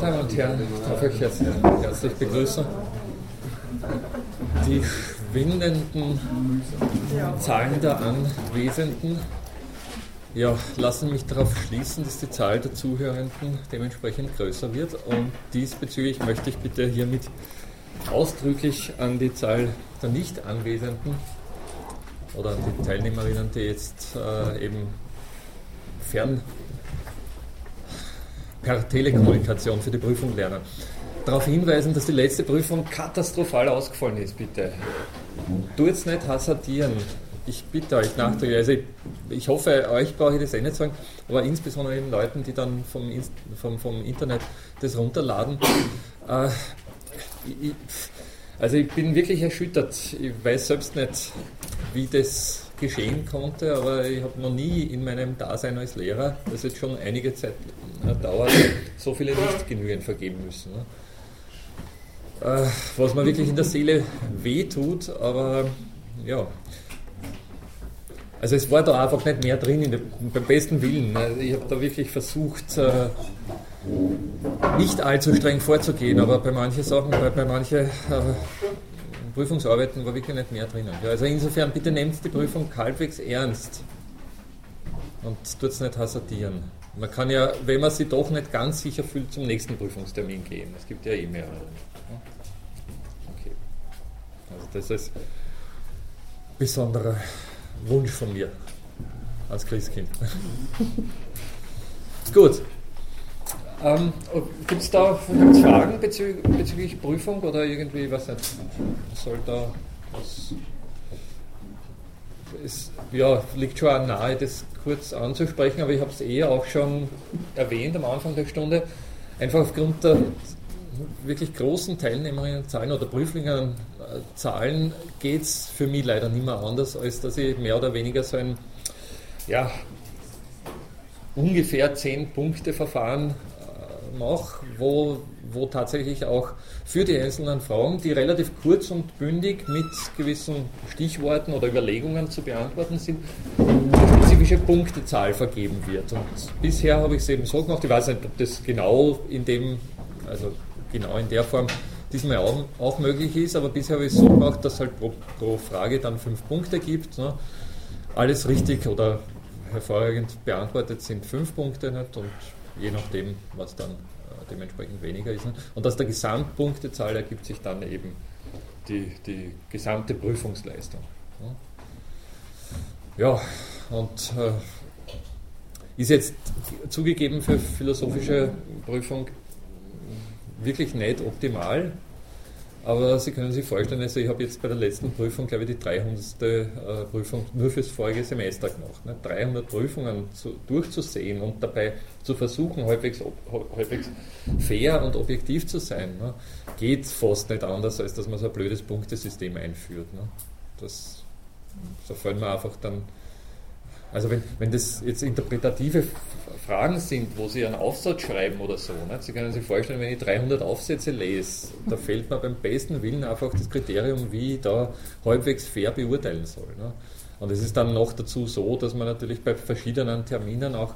Damen und Herren, ich darf euch herzlich begrüßen. Die schwindenden Zahlen der Anwesenden ja, lassen mich darauf schließen, dass die Zahl der Zuhörenden dementsprechend größer wird. Und diesbezüglich möchte ich bitte hiermit ausdrücklich an die Zahl der Nicht-Anwesenden oder an die Teilnehmerinnen, die jetzt äh, eben fern per Telekommunikation für die Prüfung lernen. Darauf hinweisen, dass die letzte Prüfung katastrophal ausgefallen ist, bitte. Tu jetzt nicht hasardieren. Ich bitte euch nachträglich. Also ich, ich, hoffe, euch brauche ich das eh nicht sagen, aber insbesondere den Leuten, die dann vom, vom, vom Internet das runterladen. Äh, ich, also ich bin wirklich erschüttert. Ich weiß selbst nicht, wie das geschehen konnte, aber ich habe noch nie in meinem Dasein als Lehrer, das jetzt schon einige Zeit dauert, so viele nicht genügend vergeben müssen. Ne? Äh, was mir wirklich in der Seele wehtut, aber ja. Also es war da einfach nicht mehr drin, der, beim besten Willen. Also ich habe da wirklich versucht, äh, nicht allzu streng vorzugehen, aber bei manchen Sachen, bei, bei manchen äh, Prüfungsarbeiten war wirklich nicht mehr drinnen. Also insofern bitte nehmt die Prüfung halbwegs ernst und tut es nicht hasardieren. Man kann ja, wenn man sich doch nicht ganz sicher fühlt, zum nächsten Prüfungstermin gehen. Es gibt ja eh mehrere. Okay. Also das ist ein besonderer Wunsch von mir als Christkind. Gut. Ähm, Gibt es da gibt's Fragen bezü bezüglich Prüfung oder irgendwie, was nicht, soll da was. Es ja, liegt schon nahe, das kurz anzusprechen, aber ich habe es eh auch schon erwähnt am Anfang der Stunde. Einfach aufgrund der wirklich großen Teilnehmerinnenzahlen oder Prüflingenzahlen geht es für mich leider nicht mehr anders, als dass ich mehr oder weniger so ein ja, ungefähr 10 Punkte Verfahren mache, wo, wo tatsächlich auch für die einzelnen Fragen, die relativ kurz und bündig mit gewissen Stichworten oder Überlegungen zu beantworten sind, eine spezifische Punktezahl vergeben wird. Und bisher habe ich es eben so gemacht, ich weiß nicht, ob das genau in dem, also genau in der Form diesmal auch, auch möglich ist, aber bisher habe ich es so gemacht, dass halt pro, pro Frage dann fünf Punkte gibt. Ne? Alles richtig oder hervorragend beantwortet sind fünf Punkte nicht und je nachdem, was dann äh, dementsprechend weniger ist. Und aus der Gesamtpunktezahl ergibt sich dann eben die, die gesamte Prüfungsleistung. Ja, und äh, ist jetzt zugegeben für philosophische Prüfung wirklich nicht optimal, aber Sie können sich vorstellen, also ich habe jetzt bei der letzten Prüfung, glaube ich, die 300. Äh, Prüfung nur fürs vorige Semester gemacht. Ne? 300 Prüfungen zu, durchzusehen und dabei zu versuchen, halbwegs, halbwegs fair und objektiv zu sein, ne? geht fast nicht anders, als dass man so ein blödes Punktesystem einführt. Ne? Das, da fallen mir einfach dann also wenn, wenn das jetzt interpretative Fragen sind, wo Sie einen Aufsatz schreiben oder so, ne? Sie können sich vorstellen, wenn ich 300 Aufsätze lese, da fehlt mir beim besten Willen einfach das Kriterium, wie ich da halbwegs fair beurteilen soll. Ne? Und es ist dann noch dazu so, dass man natürlich bei verschiedenen Terminen auch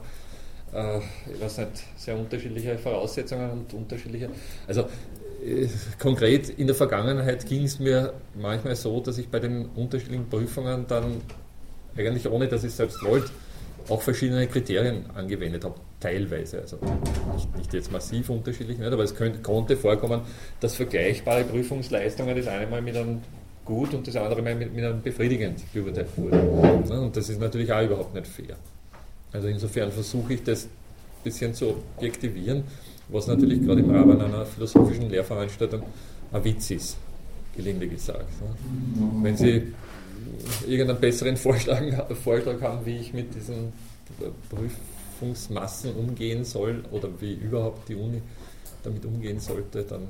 äh, ich weiß nicht, sehr unterschiedliche Voraussetzungen und unterschiedliche. Also äh, konkret in der Vergangenheit ging es mir manchmal so, dass ich bei den unterschiedlichen Prüfungen dann eigentlich ohne dass ich es selbst wollte, auch verschiedene Kriterien angewendet habe, teilweise. Also nicht, nicht jetzt massiv unterschiedlich, nicht, aber es könnte, konnte vorkommen, dass vergleichbare Prüfungsleistungen das eine Mal mit einem gut und das andere Mal mit, mit einem befriedigend beurteilt wurden. Ne, und das ist natürlich auch überhaupt nicht fair. Also insofern versuche ich das ein bisschen zu objektivieren, was natürlich gerade im Rahmen einer philosophischen Lehrveranstaltung ein Witz ist, gelinde gesagt. Ne. Wenn Sie irgendeinen besseren Vorschlag, Vorschlag haben, wie ich mit diesen Prüfungsmassen umgehen soll oder wie überhaupt die Uni damit umgehen sollte, dann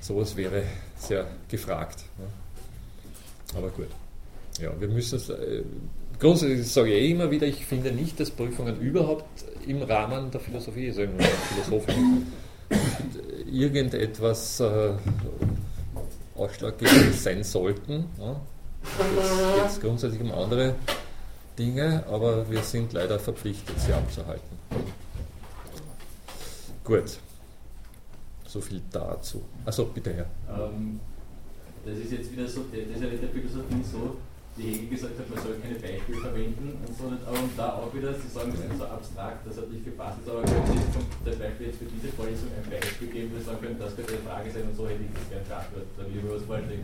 sowas wäre sehr gefragt. Aber gut. Ja, wir müssen es. Äh, grundsätzlich sage ich eh immer wieder, ich finde nicht, dass Prüfungen überhaupt im Rahmen der Philosophie, also im Rahmen der Philosophie, irgendetwas äh, ausschlaggebend sein sollten. Ja. Jetzt geht es grundsätzlich um andere Dinge, aber wir sind leider verpflichtet, sie abzuhalten. Gut. So viel dazu. Achso, bitte Herr. Ähm, das ist jetzt wieder so, das ist ja der Philosophie so, die Hegel gesagt hat, man soll keine Beispiele verwenden und so. Aber und da auch wieder, Sie sagen, das ist so abstrakt, das hat nicht gepasst, aber können Sie zum Beispiel jetzt für diese Vorlesung ein Beispiel geben, wo Sie sagen können, das könnte eine Frage sein und so hätte ich das gerne beantwortet. Dann lieber was wollen Sie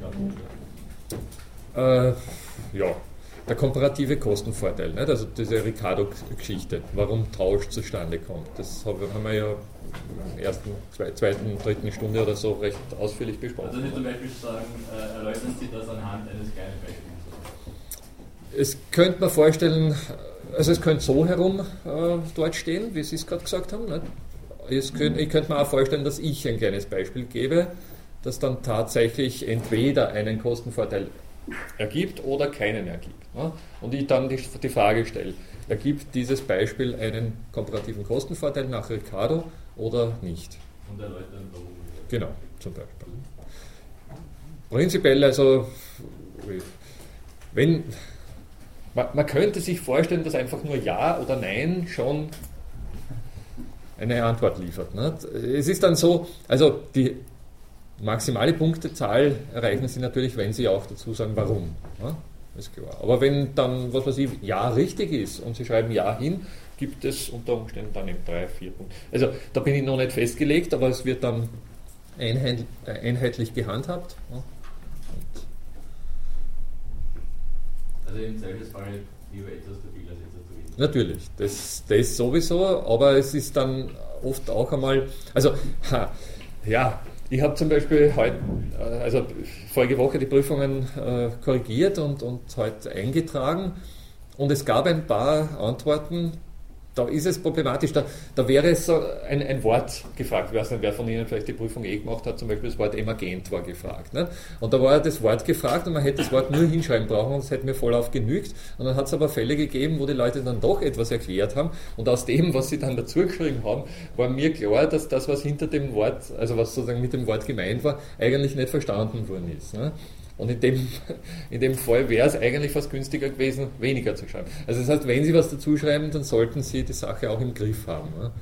äh, Ja, der komparative Kostenvorteil, nicht? also diese Ricardo-Geschichte, warum Tausch zustande kommt. Das haben wir ja in der ersten, zweiten, dritten Stunde oder so recht ausführlich besprochen. Also nicht zum Beispiel sagen, äh, erläutern Sie das anhand eines kleinen Beispiels. Es könnte man vorstellen, also es könnte so herum äh, dort stehen, wie Sie es gerade gesagt haben. Nicht? Könnt, ich könnte mir auch vorstellen, dass ich ein kleines Beispiel gebe, das dann tatsächlich entweder einen Kostenvorteil ergibt oder keinen ergibt. Ne? Und ich dann die, die Frage stelle, ergibt dieses Beispiel einen komparativen Kostenvorteil nach Ricardo oder nicht? Und erläutern warum. Genau, zum Beispiel. Prinzipiell also, wenn, man, man könnte sich vorstellen, dass einfach nur Ja oder Nein schon eine Antwort liefert. Ne? Es ist dann so, also die maximale Punktezahl erreichen Sie natürlich, wenn Sie auch dazu sagen, warum. Ne? Ist klar. Aber wenn dann, was weiß ich, Ja richtig ist und Sie schreiben Ja hin, gibt es unter Umständen dann eben drei, vier Punkte. Also da bin ich noch nicht festgelegt, aber es wird dann einheitlich gehandhabt. Ne? Also im Zweifelsfall lieber etwas zu viel als etwas zu wenig. Natürlich, das, das sowieso, aber es ist dann oft auch einmal, also ha, ja, ich habe zum Beispiel heute, äh, also vorige Woche die Prüfungen äh, korrigiert und, und heute eingetragen. Und es gab ein paar Antworten, da ist es problematisch. Da, da wäre so ein, ein, Wort gefragt. Ich weiß nicht, wer von Ihnen vielleicht die Prüfung eh gemacht hat, zum Beispiel das Wort emergent war gefragt. Ne? Und da war das Wort gefragt und man hätte das Wort nur hinschreiben brauchen und es hätte mir voll auf genügt. Und dann hat es aber Fälle gegeben, wo die Leute dann doch etwas erklärt haben und aus dem, was sie dann dazu geschrieben haben, war mir klar, dass das, was hinter dem Wort, also was sozusagen mit dem Wort gemeint war, eigentlich nicht verstanden worden ist. Ne? Und in dem, in dem Fall wäre es eigentlich fast günstiger gewesen, weniger zu schreiben. Also das heißt, wenn Sie was dazu schreiben, dann sollten Sie die Sache auch im Griff haben. Ne?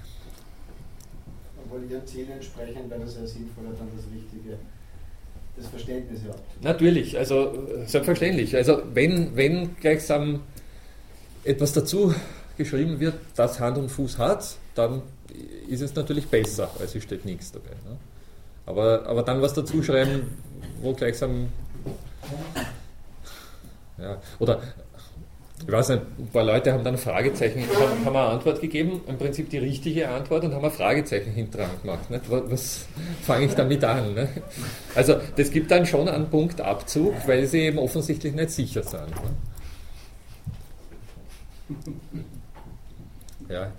Obwohl Ihren Zielen entsprechend wäre das sehr sinnvoll, dann das Richtige, das Verständnis überhaupt. Natürlich, also selbstverständlich. Also wenn, wenn gleichsam etwas dazu geschrieben wird, das Hand und Fuß hat, dann ist es natürlich besser, als es steht nichts dabei. Ne? Aber, aber dann was dazu schreiben, wo gleichsam ja, oder ich weiß nicht, ein paar Leute haben dann Fragezeichen, haben, haben eine Antwort gegeben, im Prinzip die richtige Antwort und haben ein Fragezeichen hinten dran gemacht. Nicht? Was, was fange ich damit an? Ne? Also das gibt dann schon einen Punkt Abzug, weil sie eben offensichtlich nicht sicher sind. Ne? Ja.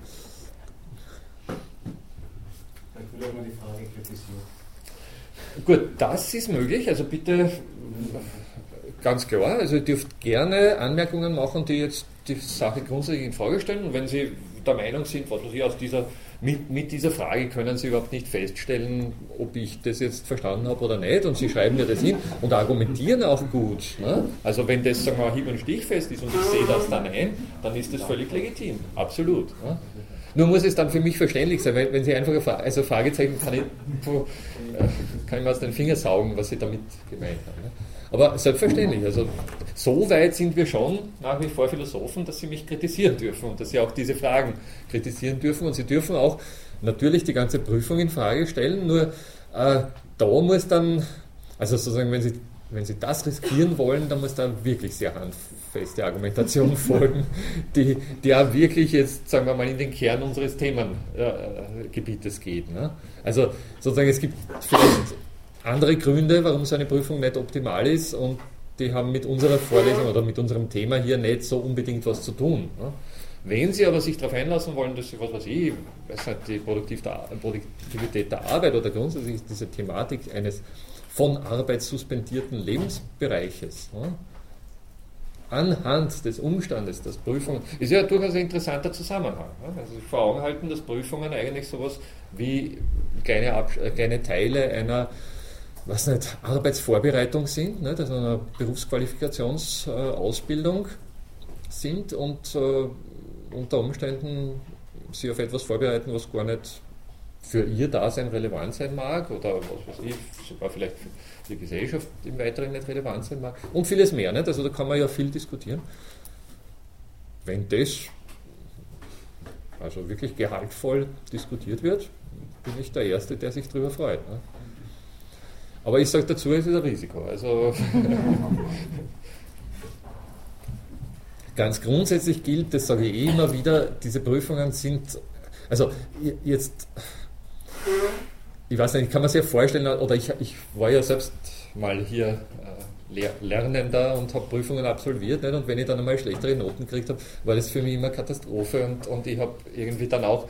Ich will auch mal die Frage kritisieren. Gut, das ist möglich. Also bitte ganz klar. Also ihr dürft gerne Anmerkungen machen, die jetzt die Sache grundsätzlich in Frage stellen. Und wenn Sie der Meinung sind, was Sie aus dieser, mit, mit dieser Frage können Sie überhaupt nicht feststellen, ob ich das jetzt verstanden habe oder nicht. Und Sie schreiben mir das hin und argumentieren auch gut. Ne? Also wenn das sagen wir, hieb- und stichfest ist und ich sehe das dann ein, dann ist das völlig legitim. Absolut. Ne? Nur muss es dann für mich verständlich sein, wenn, wenn Sie einfach, also Fragezeichen kann ich, kann ich mir aus den Fingern saugen, was Sie damit gemeint haben. Ne? Aber selbstverständlich, also so weit sind wir schon nach wie vor Philosophen, dass Sie mich kritisieren dürfen und dass Sie auch diese Fragen kritisieren dürfen und Sie dürfen auch natürlich die ganze Prüfung in Frage stellen, nur äh, da muss dann, also sozusagen, wenn Sie wenn Sie das riskieren wollen, dann muss da wirklich sehr handfeste Argumentation folgen, die, die auch wirklich jetzt, sagen wir mal, in den Kern unseres Themengebietes äh, geht. Ne? Also sozusagen, es gibt vielleicht andere Gründe, warum so eine Prüfung nicht optimal ist und die haben mit unserer Vorlesung oder mit unserem Thema hier nicht so unbedingt was zu tun. Ne? Wenn Sie aber sich darauf einlassen wollen, dass Sie, was weiß ich, weiß nicht, die Produktivität der Arbeit oder grundsätzlich diese Thematik eines von Arbeit suspendierten Lebensbereiches. Ne? Anhand des Umstandes, dass Prüfungen, ist ja durchaus ein interessanter Zusammenhang. Ne? Also sich vor Augen halten, dass Prüfungen eigentlich sowas wie kleine, Abs äh, kleine Teile einer was nicht, Arbeitsvorbereitung sind, nicht? also einer Berufsqualifikationsausbildung sind und äh, unter Umständen sie auf etwas vorbereiten, was gar nicht für ihr Dasein relevant sein mag oder was weiß ich, sogar vielleicht für die Gesellschaft im Weiteren nicht relevant sein mag und vieles mehr. Nicht? Also da kann man ja viel diskutieren. Wenn das also wirklich gehaltvoll diskutiert wird, bin ich der Erste, der sich darüber freut. Ne? Aber ich sage dazu, es ist ein Risiko. Also ganz grundsätzlich gilt, das sage ich eh immer wieder, diese Prüfungen sind, also jetzt, ich weiß nicht, ich kann mir sehr vorstellen, oder ich, ich war ja selbst mal hier äh, Lernender und habe Prüfungen absolviert. Nicht? Und wenn ich dann einmal schlechtere Noten gekriegt habe, war das für mich immer Katastrophe. Und, und ich habe irgendwie dann auch,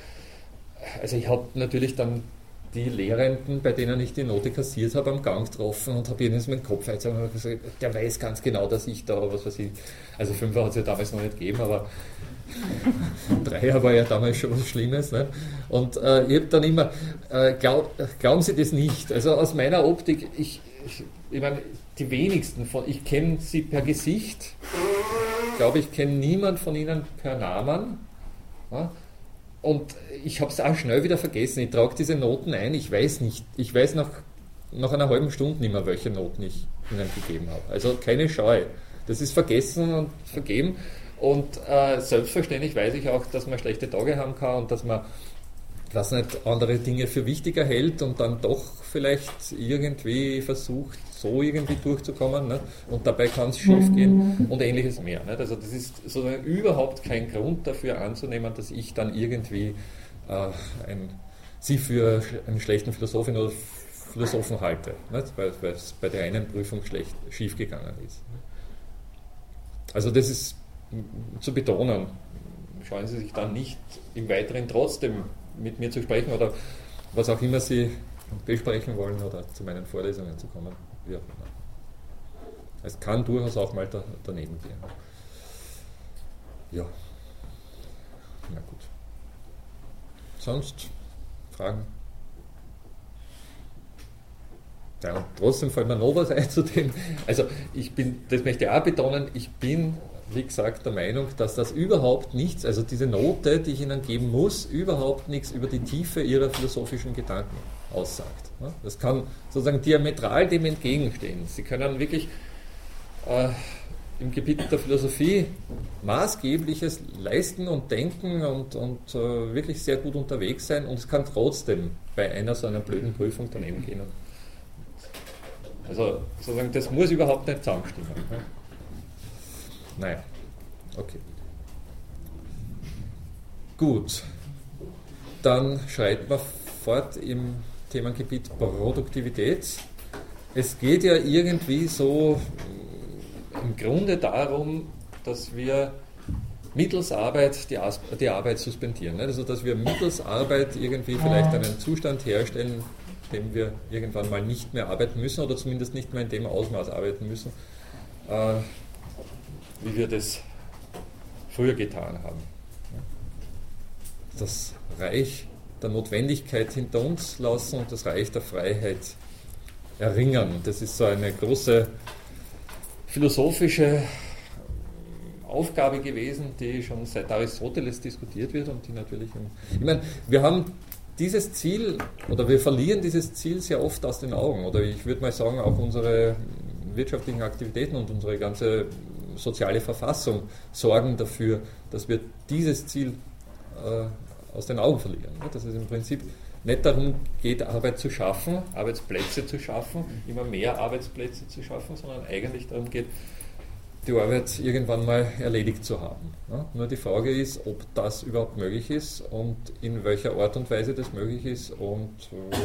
also ich habe natürlich dann die Lehrenden, bei denen ich die Note kassiert habe, am Gang getroffen und habe jedes dem Kopf gesagt, der weiß ganz genau, dass ich da, was weiß ich, also Fünfer hat es ja damals noch nicht gegeben, aber Dreier war ja damals schon was Schlimmes. Ne? Und äh, ich habe dann immer, äh, glaub, glauben Sie das nicht? Also aus meiner Optik, ich, ich, ich meine, die wenigsten von, ich kenne sie per Gesicht, ich glaube, ich kenne niemand von ihnen per Namen. Ja? Und ich habe es auch schnell wieder vergessen. Ich trage diese Noten ein. Ich weiß nicht, ich weiß nach, nach einer halben Stunde nicht mehr, welche Noten ich ihnen gegeben habe. Also keine Scheu. Das ist vergessen und vergeben. Und äh, selbstverständlich weiß ich auch, dass man schlechte Tage haben kann und dass man was nicht andere Dinge für wichtiger hält und dann doch vielleicht irgendwie versucht, so irgendwie durchzukommen. Ne? Und dabei kann es schief gehen und ähnliches mehr. Nicht? Also das ist sozusagen überhaupt kein Grund dafür anzunehmen, dass ich dann irgendwie äh, ein, sie für einen schlechten Philosophin oder Philosophen halte, nicht? weil es bei der einen Prüfung schlecht schief gegangen ist. Also das ist zu betonen. Scheuen Sie sich dann nicht im Weiteren trotzdem mit mir zu sprechen oder was auch immer Sie besprechen wollen oder zu meinen Vorlesungen zu kommen. Wie auch immer. Es kann durchaus auch mal da, daneben gehen. Ja. Na gut. Sonst Fragen? Ja, und trotzdem fällt mir noch was ein zu dem. Also ich bin, das möchte ich auch betonen, ich bin wie gesagt, der Meinung, dass das überhaupt nichts, also diese Note, die ich Ihnen geben muss, überhaupt nichts über die Tiefe Ihrer philosophischen Gedanken aussagt. Das kann sozusagen diametral dem entgegenstehen. Sie können wirklich äh, im Gebiet der Philosophie Maßgebliches leisten und denken und, und äh, wirklich sehr gut unterwegs sein und es kann trotzdem bei einer so einer blöden Prüfung daneben gehen. Also sozusagen, das muss überhaupt nicht zusammenstimmen. Naja, okay. Gut, dann schreiten wir fort im Themengebiet Produktivität. Es geht ja irgendwie so im Grunde darum, dass wir mittels Arbeit die, As die Arbeit suspendieren. Ne? Also dass wir mittels Arbeit irgendwie vielleicht einen Zustand herstellen, dem wir irgendwann mal nicht mehr arbeiten müssen oder zumindest nicht mehr in dem Ausmaß arbeiten müssen, äh, wie wir das früher getan haben. Das Reich der Notwendigkeit hinter uns lassen und das Reich der Freiheit erringen. Das ist so eine große philosophische Aufgabe gewesen, die schon seit Aristoteles diskutiert wird und die natürlich. ich meine, wir haben dieses Ziel oder wir verlieren dieses Ziel sehr oft aus den Augen. Oder ich würde mal sagen, auch unsere wirtschaftlichen Aktivitäten und unsere ganze soziale Verfassung sorgen dafür, dass wir dieses Ziel äh, aus den Augen verlieren. Dass es im Prinzip nicht darum geht, Arbeit zu schaffen, Arbeitsplätze zu schaffen, immer mehr Arbeitsplätze zu schaffen, sondern eigentlich darum geht, die Arbeit irgendwann mal erledigt zu haben. Ja? Nur die Frage ist, ob das überhaupt möglich ist und in welcher Art und Weise das möglich ist und äh,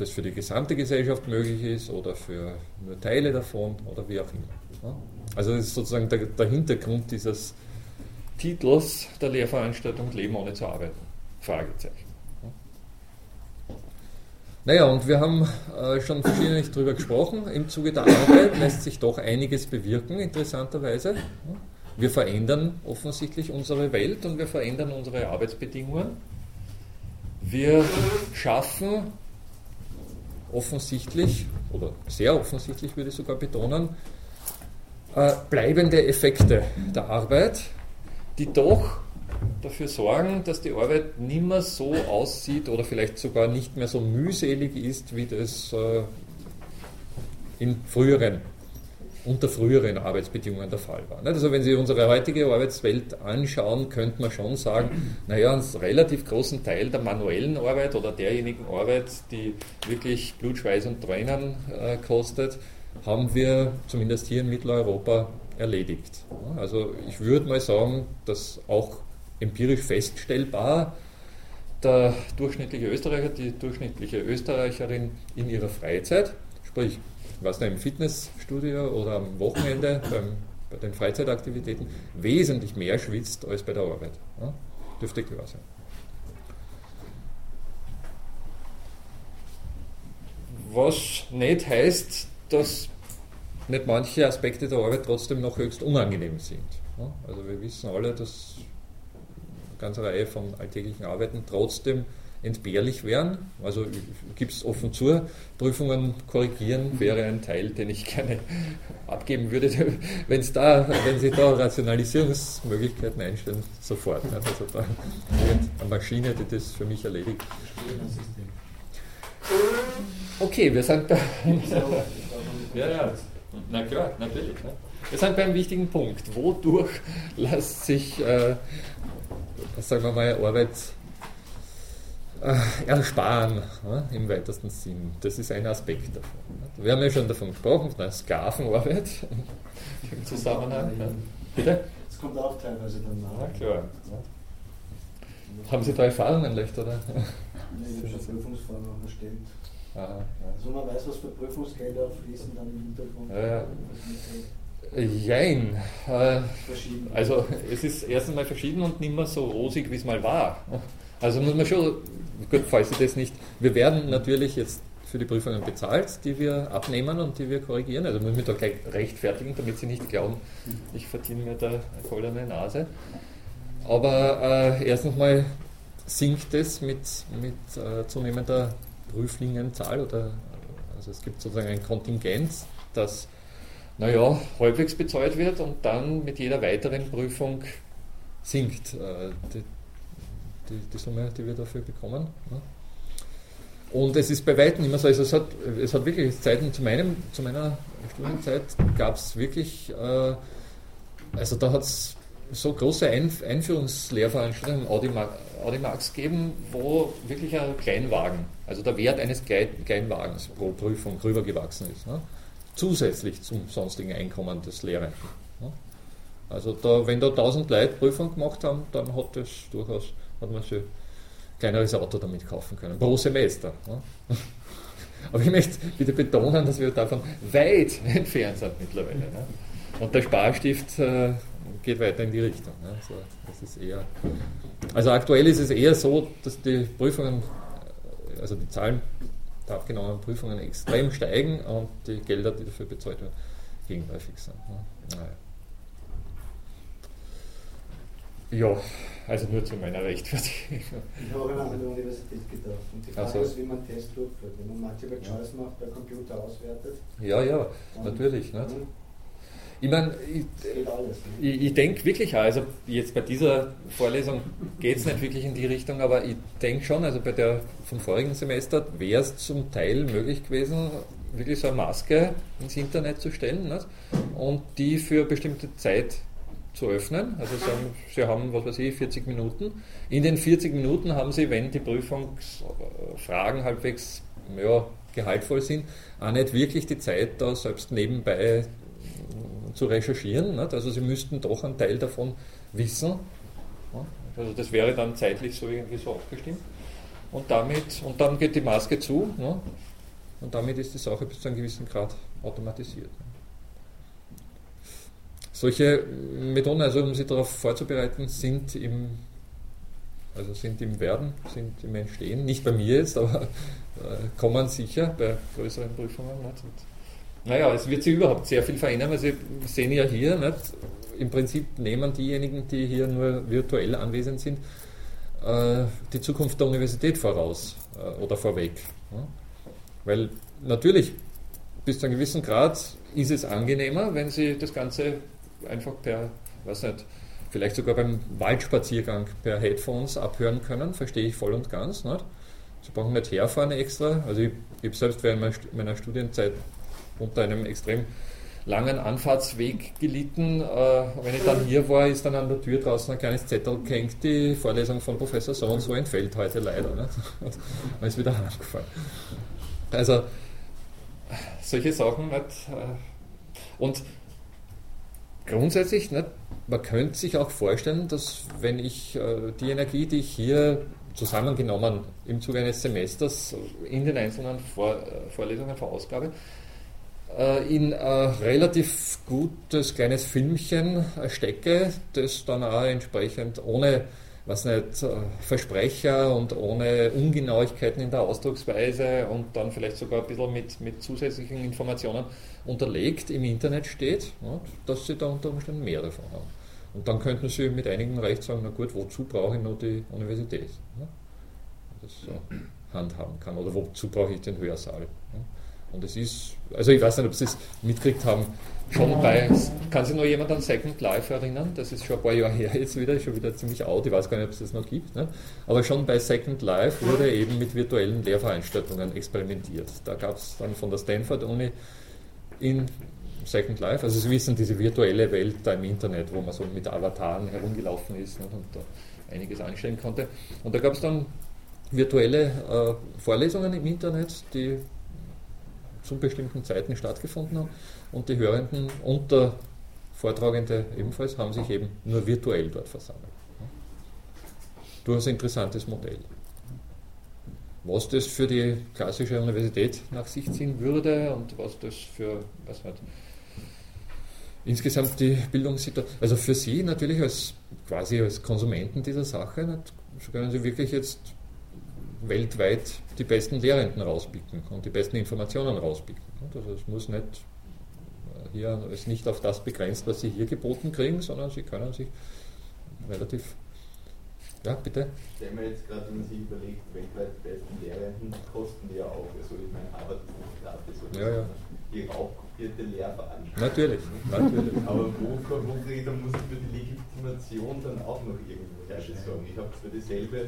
das für die gesamte Gesellschaft möglich ist oder für nur Teile davon oder wie auch immer. Also das ist sozusagen der, der Hintergrund dieses Titels der Lehrveranstaltung Leben ohne zu arbeiten. Fragezeichen. Naja, und wir haben äh, schon verschiedentlich darüber gesprochen. Im Zuge der Arbeit lässt sich doch einiges bewirken, interessanterweise. Wir verändern offensichtlich unsere Welt und wir verändern unsere Arbeitsbedingungen. Wir schaffen offensichtlich, oder sehr offensichtlich würde ich sogar betonen, äh, bleibende Effekte der Arbeit, die doch dafür sorgen, dass die Arbeit nicht mehr so aussieht oder vielleicht sogar nicht mehr so mühselig ist, wie das äh, in früheren, unter früheren Arbeitsbedingungen der Fall war. Also wenn Sie unsere heutige Arbeitswelt anschauen, könnte man schon sagen, naja, einen relativ großen Teil der manuellen Arbeit oder derjenigen Arbeit, die wirklich Blut, Schweiß und Tränen äh, kostet, haben wir zumindest hier in Mitteleuropa erledigt. Also ich würde mal sagen, dass auch empirisch feststellbar der durchschnittliche Österreicher, die durchschnittliche Österreicherin in ihrer Freizeit, sprich, was im Fitnessstudio oder am Wochenende beim, bei den Freizeitaktivitäten, wesentlich mehr schwitzt als bei der Arbeit. Ja? Dürfte klar sein. Was nicht heißt, dass nicht manche Aspekte der Arbeit trotzdem noch höchst unangenehm sind. Also wir wissen alle, dass eine ganze Reihe von alltäglichen Arbeiten trotzdem entbehrlich wären. Also gibt es offen zu, Prüfungen korrigieren wäre ein Teil, den ich gerne abgeben würde. Wenn's da, wenn Sie da Rationalisierungsmöglichkeiten einstellen, sofort. Also da wird eine Maschine, die das für mich erledigt. Okay, wir sind bei. ja, ja. Na klar, natürlich. Ne? Wir sind beim wichtigen Punkt. Wodurch lässt sich, äh, sagen wir mal, Arbeit ersparen ne? im weitesten Sinn? Das ist ein Aspekt davon. Ne? Wir haben ja schon davon gesprochen, von der Sklavenarbeit im Zusammenhang. Ne? Bitte? Das kommt auch teilweise dann nach. Na klar. Haben Sie da Erfahrungen leicht, oder? Nein, ich habe schon Prüfungsformen erstellt. Aha, ja. Also man weiß, was für Prüfungsgelder fließen dann im Hintergrund. Ja, Jein. Äh, also es ist erstens mal verschieden und nicht mehr so rosig, wie es mal war. Also muss man schon, gut, falls Sie das nicht, wir werden natürlich jetzt für die Prüfungen bezahlt, die wir abnehmen und die wir korrigieren. Also muss ich mich da gleich rechtfertigen, damit Sie nicht glauben, ich verdiene mir da eine goldene Nase. Aber äh, erstens mal sinkt es mit, mit äh, zunehmender Prüflingenzahl oder also es gibt sozusagen ein Kontingent, das naja, halbwegs bezahlt wird und dann mit jeder weiteren Prüfung sinkt äh, die, die, die, Summe, die wir dafür bekommen. Ne? Und es ist bei weitem immer so, also es, hat, es hat wirklich Zeiten zu, meinem, zu meiner Studienzeit gab es wirklich, äh, also da hat es so große Ein Einführungslehrveranstaltungen im Audimax, Audimax geben, wo wirklich ein Kleinwagen, also der Wert eines Kleinwagens pro Prüfung rübergewachsen ist. Ne? Zusätzlich zum sonstigen Einkommen des Lehrenden. Ne? Also da, wenn da 1000 Leute Prüfung gemacht haben, dann hat das durchaus, hat man sich ein kleineres Auto damit kaufen können, pro Semester. Ne? Aber ich möchte bitte betonen, dass wir davon weit entfernt sind mittlerweile. Ne? Und der Sparstift äh, geht weiter in die Richtung. Ne? Also, das ist eher, also aktuell ist es eher so, dass die Prüfungen, also die Zahlen der abgenommenen Prüfungen extrem steigen und die Gelder, die dafür bezahlt werden, gegenläufig sind. Ne? Naja. Ja, also nur zu meiner Rechtfertigung. Ich habe auch an der Universität gedacht. Und die Frage also, ist, wie man Test durchführt. Wenn man Multiple Choice macht, per Computer auswertet. Ja, ja, natürlich. Nicht? Ich meine, ich, ich, ich denke wirklich, also jetzt bei dieser Vorlesung geht es nicht wirklich in die Richtung, aber ich denke schon, also bei der vom vorigen Semester wäre es zum Teil möglich gewesen, wirklich so eine Maske ins Internet zu stellen nicht? und die für bestimmte Zeit zu öffnen. Also sagen, Sie haben, was weiß ich, 40 Minuten. In den 40 Minuten haben Sie, wenn die Prüfungsfragen halbwegs ja, gehaltvoll sind, auch nicht wirklich die Zeit, da selbst nebenbei zu recherchieren. Nicht? Also sie müssten doch einen Teil davon wissen. Also das wäre dann zeitlich so irgendwie so abgestimmt. Und damit, und dann geht die Maske zu. Ne? Und damit ist die Sache bis zu einem gewissen Grad automatisiert. Solche Methoden, also um sie darauf vorzubereiten, sind im, also sind im Werden, sind im Entstehen. Nicht bei mir jetzt, aber äh, kommen sicher bei größeren Prüfungen. Nicht? Naja, es wird sich überhaupt sehr viel verändern, weil Sie sehen ja hier, nicht? im Prinzip nehmen diejenigen, die hier nur virtuell anwesend sind, äh, die Zukunft der Universität voraus äh, oder vorweg. Weil natürlich, bis zu einem gewissen Grad ist es angenehmer, wenn Sie das Ganze einfach per, weiß nicht, vielleicht sogar beim Waldspaziergang per Headphones abhören können, verstehe ich voll und ganz. Nicht? Sie brauchen nicht herfahren extra. Also ich, ich habe selbst während meiner Studienzeit unter einem extrem langen Anfahrtsweg gelitten. Äh, wenn ich dann hier war, ist dann an der Tür draußen ein kleines Zettel gehängt, die Vorlesung von Professor so und so entfällt heute leider. Ne? Man ist wieder heimgefahren. Also solche Sachen nicht. Äh, und grundsätzlich, nicht, man könnte sich auch vorstellen, dass wenn ich äh, die Energie, die ich hier zusammengenommen im Zuge eines Semesters in den einzelnen Vor Vorlesungen verausgabe, äh, in ein relativ gutes kleines Filmchen stecke, das dann auch entsprechend ohne was nicht, äh, Versprecher und ohne Ungenauigkeiten in der Ausdrucksweise und dann vielleicht sogar ein bisschen mit, mit zusätzlichen Informationen unterlegt im Internet steht, ja, dass sie da unter Umständen mehr davon haben. Und dann könnten sie mit einigen Recht sagen, na gut, wozu brauche ich noch die Universität? Ja, das so handhaben kann. Oder wozu brauche ich den Hörsaal? Und es ist, also ich weiß nicht, ob Sie es mitgekriegt haben, schon bei, kann sich noch jemand an Second Life erinnern? Das ist schon ein paar Jahre her jetzt wieder, ist schon wieder ziemlich out, ich weiß gar nicht, ob es das noch gibt. Ne? Aber schon bei Second Life wurde eben mit virtuellen Lehrveranstaltungen experimentiert. Da gab es dann von der Stanford Uni in Second Life, also Sie wissen, diese virtuelle Welt da im Internet, wo man so mit Avataren herumgelaufen ist ne, und da einiges anstellen konnte. Und da gab es dann virtuelle äh, Vorlesungen im Internet, die zu bestimmten Zeiten stattgefunden haben und die Hörenden und der Vortragende ebenfalls haben sich eben nur virtuell dort versammelt. Durchaus interessantes Modell. Was das für die klassische Universität nach sich ziehen würde und was das für, was halt, insgesamt die Bildungssituation, also für Sie natürlich als quasi als Konsumenten dieser Sache, nicht, können Sie wirklich jetzt weltweit die besten Lehrenden rauspicken und die besten Informationen rauspicken. Also es muss nicht äh, hier ist nicht auf das begrenzt, was Sie hier geboten kriegen, sondern Sie können sich relativ ja, bitte. Stellen wir jetzt gerade, wenn man sich überlegt, weltweit die besten Lehrenden kosten ja auch. Also ich meine, Harvard ist nicht gratis oder ja, ja. die raubkopierte Lehrveranstaltung. Natürlich, natürlich. Aber wo, wo kriege ich, da muss ich für die Legitimation dann auch noch irgendwo her sagen. Ich habe zwar dieselbe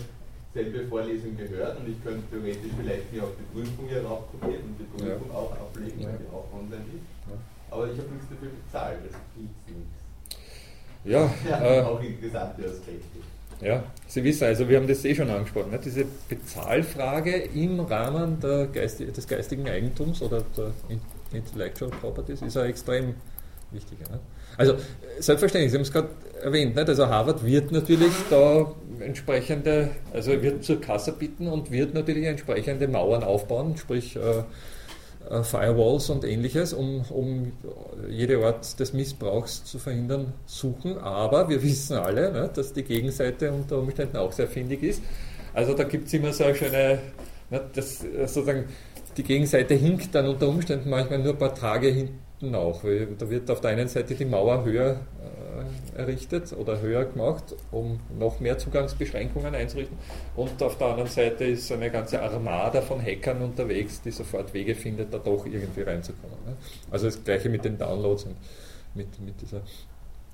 selbe Vorlesung gehört und ich könnte theoretisch vielleicht mir auch die Prüfung hier raufkopieren und die Prüfung ja. auch ablegen, weil die auch online ist. Aber ich habe nichts dafür bezahlt, das gibt nichts. Ja, ja äh, auch interessante Aspekte. Ja, Sie wissen, also wir haben das eh schon angesprochen, ne? diese Bezahlfrage im Rahmen Geist des geistigen Eigentums oder der Intellectual Properties ist ja extrem wichtig. Ne? Also selbstverständlich, Sie haben es gerade erwähnt, nicht? also Harvard wird natürlich da entsprechende, also wird zur Kasse bitten und wird natürlich entsprechende Mauern aufbauen, sprich äh, äh, Firewalls und ähnliches, um, um jede Art des Missbrauchs zu verhindern, suchen. Aber wir wissen alle, ne, dass die Gegenseite unter Umständen auch sehr findig ist. Also da gibt es immer so eine schöne, ne, das, sozusagen, die Gegenseite hinkt dann unter Umständen manchmal nur ein paar Tage hinten auch. Da wird auf der einen Seite die Mauer höher errichtet oder höher gemacht, um noch mehr Zugangsbeschränkungen einzurichten. Und auf der anderen Seite ist eine ganze Armada von Hackern unterwegs, die sofort Wege findet, da doch irgendwie reinzukommen. Ne? Also das gleiche mit den Downloads und mit, mit dieser.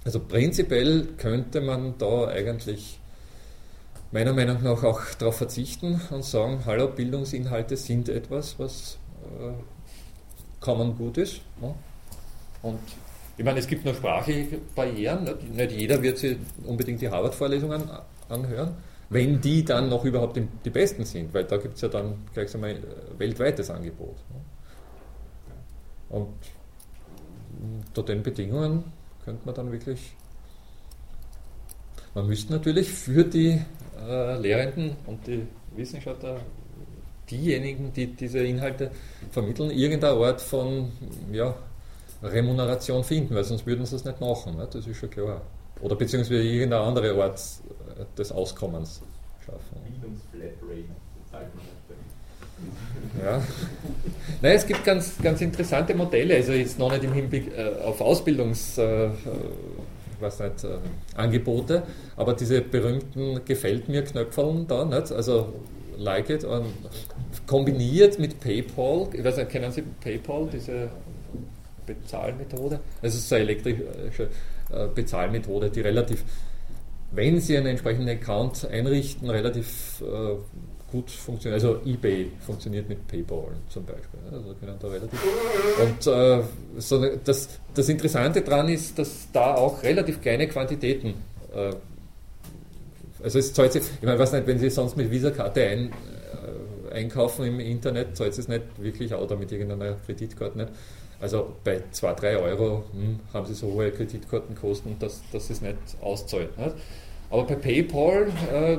Also prinzipiell könnte man da eigentlich meiner Meinung nach auch darauf verzichten und sagen, hallo, Bildungsinhalte sind etwas, was äh, common gut ist. Ne? Und ich meine, es gibt noch sprachliche Barrieren. Nicht, nicht jeder wird sich unbedingt die Harvard-Vorlesungen anhören, wenn die dann noch überhaupt die besten sind, weil da gibt es ja dann gleich einmal weltweites Angebot. Und unter den Bedingungen könnte man dann wirklich. Man müsste natürlich für die äh, Lehrenden und die Wissenschaftler, diejenigen, die diese Inhalte vermitteln, irgendeine Art von ja, Remuneration finden, weil sonst würden sie es nicht machen, ne? das ist schon klar. Oder beziehungsweise irgendeine andere Art äh, des Auskommens schaffen. Bildungsflatrate zahlt man ja. Nein, es gibt ganz, ganz interessante Modelle, also jetzt noch nicht im Hinblick äh, auf Ausbildungs, äh, äh was nicht, äh, Angebote, aber diese berühmten Gefällt mir Knöpfeln da, nicht? also Like It, und kombiniert mit PayPal, ich weiß nicht, kennen Sie PayPal, diese Bezahlmethode. Also es ist eine elektrische äh, Bezahlmethode, die relativ wenn Sie einen entsprechenden Account einrichten, relativ äh, gut funktioniert. Also eBay funktioniert mit PayPal zum Beispiel. Also können da relativ und äh, das, das Interessante daran ist, dass da auch relativ kleine Quantitäten also es zahlt sich, ich meine, weiß nicht, wenn Sie sonst mit Visa-Karte ein, äh, einkaufen im Internet, zahlt es nicht wirklich oder mit irgendeiner Kreditkarte nicht. Also bei 2, 3 Euro hm, haben Sie so hohe Kreditkartenkosten, dass, dass es nicht auszahlt. Nicht? Aber bei PayPal äh,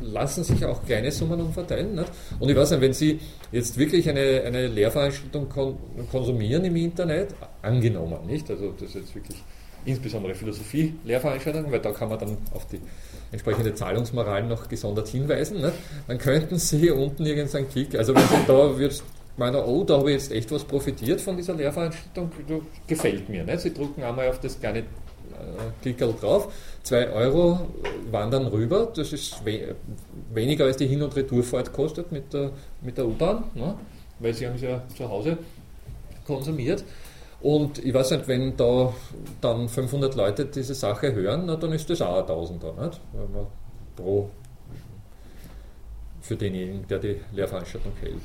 lassen sich auch kleine Summen umverteilen. Nicht? Und ich weiß nicht, wenn Sie jetzt wirklich eine, eine Lehrveranstaltung kon konsumieren im Internet, angenommen, nicht? Also das ist jetzt wirklich insbesondere Philosophie-Lehrveranstaltungen, weil da kann man dann auf die entsprechende Zahlungsmoral noch gesondert hinweisen, nicht? dann könnten Sie unten irgendeinen Klick, also wenn Sie da wird meiner, oh, da habe ich jetzt echt was profitiert von dieser Lehrveranstaltung, gefällt mir. Nicht? Sie drucken einmal auf das kleine äh, Klickerl drauf, 2 Euro wandern rüber, das ist we weniger als die Hin- und Retourfahrt kostet mit der, mit der U-Bahn, ne? weil Sie haben es ja zu Hause konsumiert. Und ich weiß nicht, wenn da dann 500 Leute diese Sache hören, na, dann ist das auch ein Tausender, nicht? pro für denjenigen, der die Lehrveranstaltung hält.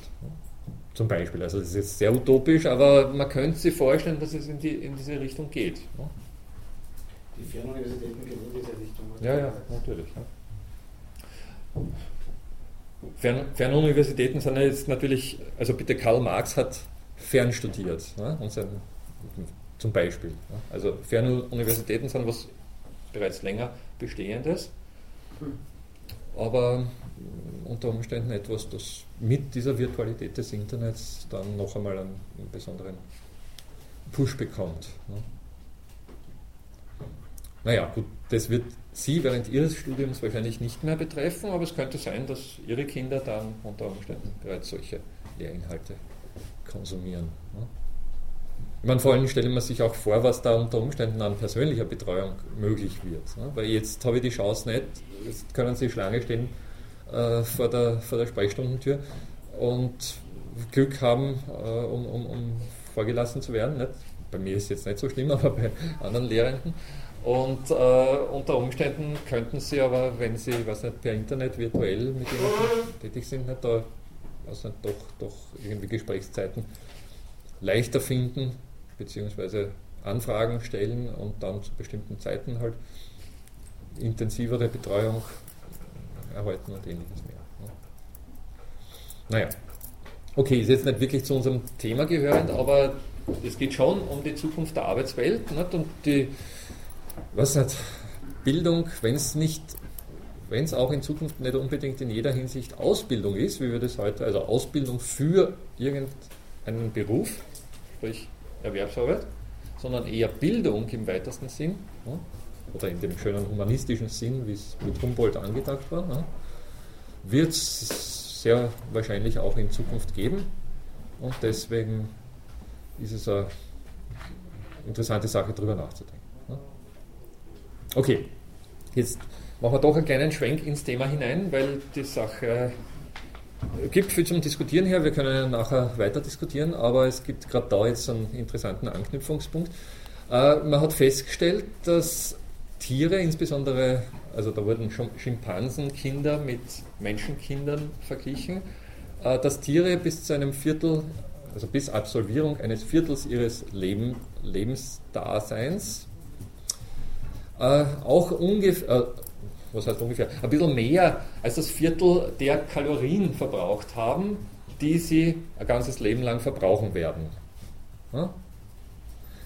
Zum Beispiel. Also das ist jetzt sehr utopisch, aber man könnte sich vorstellen, dass es in, die, in diese Richtung geht. Die Fernuniversitäten gehen in diese Richtung. Ja, ja, natürlich. Ja. Fern, Fernuniversitäten sind jetzt natürlich, also bitte Karl Marx hat fern studiert. Ne? Und sein, zum Beispiel. Ne? Also Fernuniversitäten sind was bereits länger Bestehendes, aber unter Umständen etwas, das mit dieser Virtualität des Internets dann noch einmal einen, besonderen Push bekommt. Ne? Naja, gut, das wird Sie während Ihres Studiums wahrscheinlich nicht mehr betreffen, aber es könnte sein, dass Ihre Kinder dann unter Umständen bereits solche Lehrinhalte konsumieren. Ne? Meine, vor allem stellen wir sich auch vor, was da unter Umständen an persönlicher Betreuung möglich wird. Ne? Weil jetzt habe ich die Chance nicht, jetzt können Sie Schlange stehen äh, vor, der, vor der Sprechstundentür und Glück haben, äh, um, um, um, vorgelassen zu werden. Nicht? Bei mir ist es jetzt nicht so schlimm, aber bei anderen Lehrenden. Und äh, unter Umständen könnten Sie aber, wenn Sie, weiß nicht, per Internet virtuell mit jemandem tätig sind, nicht, da also doch, doch irgendwie Gesprächszeiten leichter finden, beziehungsweise Anfragen stellen und dann zu bestimmten Zeiten halt intensivere Betreuung erhalten und ähnliches mehr. Naja, okay, ist jetzt nicht wirklich zu unserem Thema gehörend, aber es geht schon um die Zukunft der Arbeitswelt nicht? und die, was nicht, Bildung, wenn es nicht, wenn es auch in Zukunft nicht unbedingt in jeder Hinsicht Ausbildung ist, wie wir das heute, also Ausbildung für irgendeinen Beruf, sprich Erwerbsarbeit, sondern eher Bildung im weitesten Sinn, oder in dem schönen humanistischen Sinn, wie es mit Humboldt angedacht war, wird es sehr wahrscheinlich auch in Zukunft geben. Und deswegen ist es eine interessante Sache, darüber nachzudenken. Okay, jetzt machen wir doch einen kleinen Schwenk ins Thema hinein, weil die Sache gibt viel zum Diskutieren her. Wir können nachher weiter diskutieren, aber es gibt gerade da jetzt einen interessanten Anknüpfungspunkt. Äh, man hat festgestellt, dass Tiere, insbesondere, also da wurden Schimpansenkinder mit Menschenkindern verglichen, äh, dass Tiere bis zu einem Viertel, also bis Absolvierung eines Viertels ihres Leben, Lebensdaseins äh, auch ungefähr, was heißt ungefähr, ein bisschen mehr als das Viertel der Kalorien verbraucht haben, die sie ein ganzes Leben lang verbrauchen werden. Ja?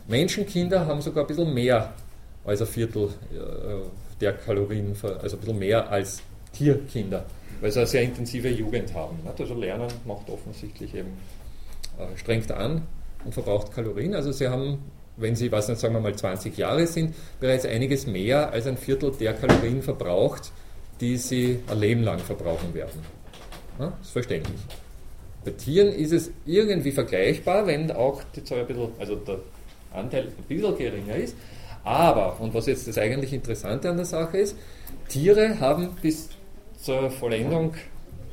Menschenkinder haben sogar ein bisschen mehr als ein Viertel äh, der Kalorien, also ein bisschen mehr als Tierkinder, weil sie eine sehr intensive Jugend haben. Also Lernen macht offensichtlich eben, äh, strengt an und verbraucht Kalorien. Also sie haben wenn sie, was nicht, sagen wir mal 20 Jahre sind, bereits einiges mehr als ein Viertel der Kalorien verbraucht, die sie ein Leben lang verbrauchen werden. Ja, ist verständlich. Bei Tieren ist es irgendwie vergleichbar, wenn auch die Zahl ein bisschen, also der Anteil ein bisschen geringer ist. Aber, und was jetzt das eigentlich Interessante an der Sache ist, Tiere haben bis zur Vollendung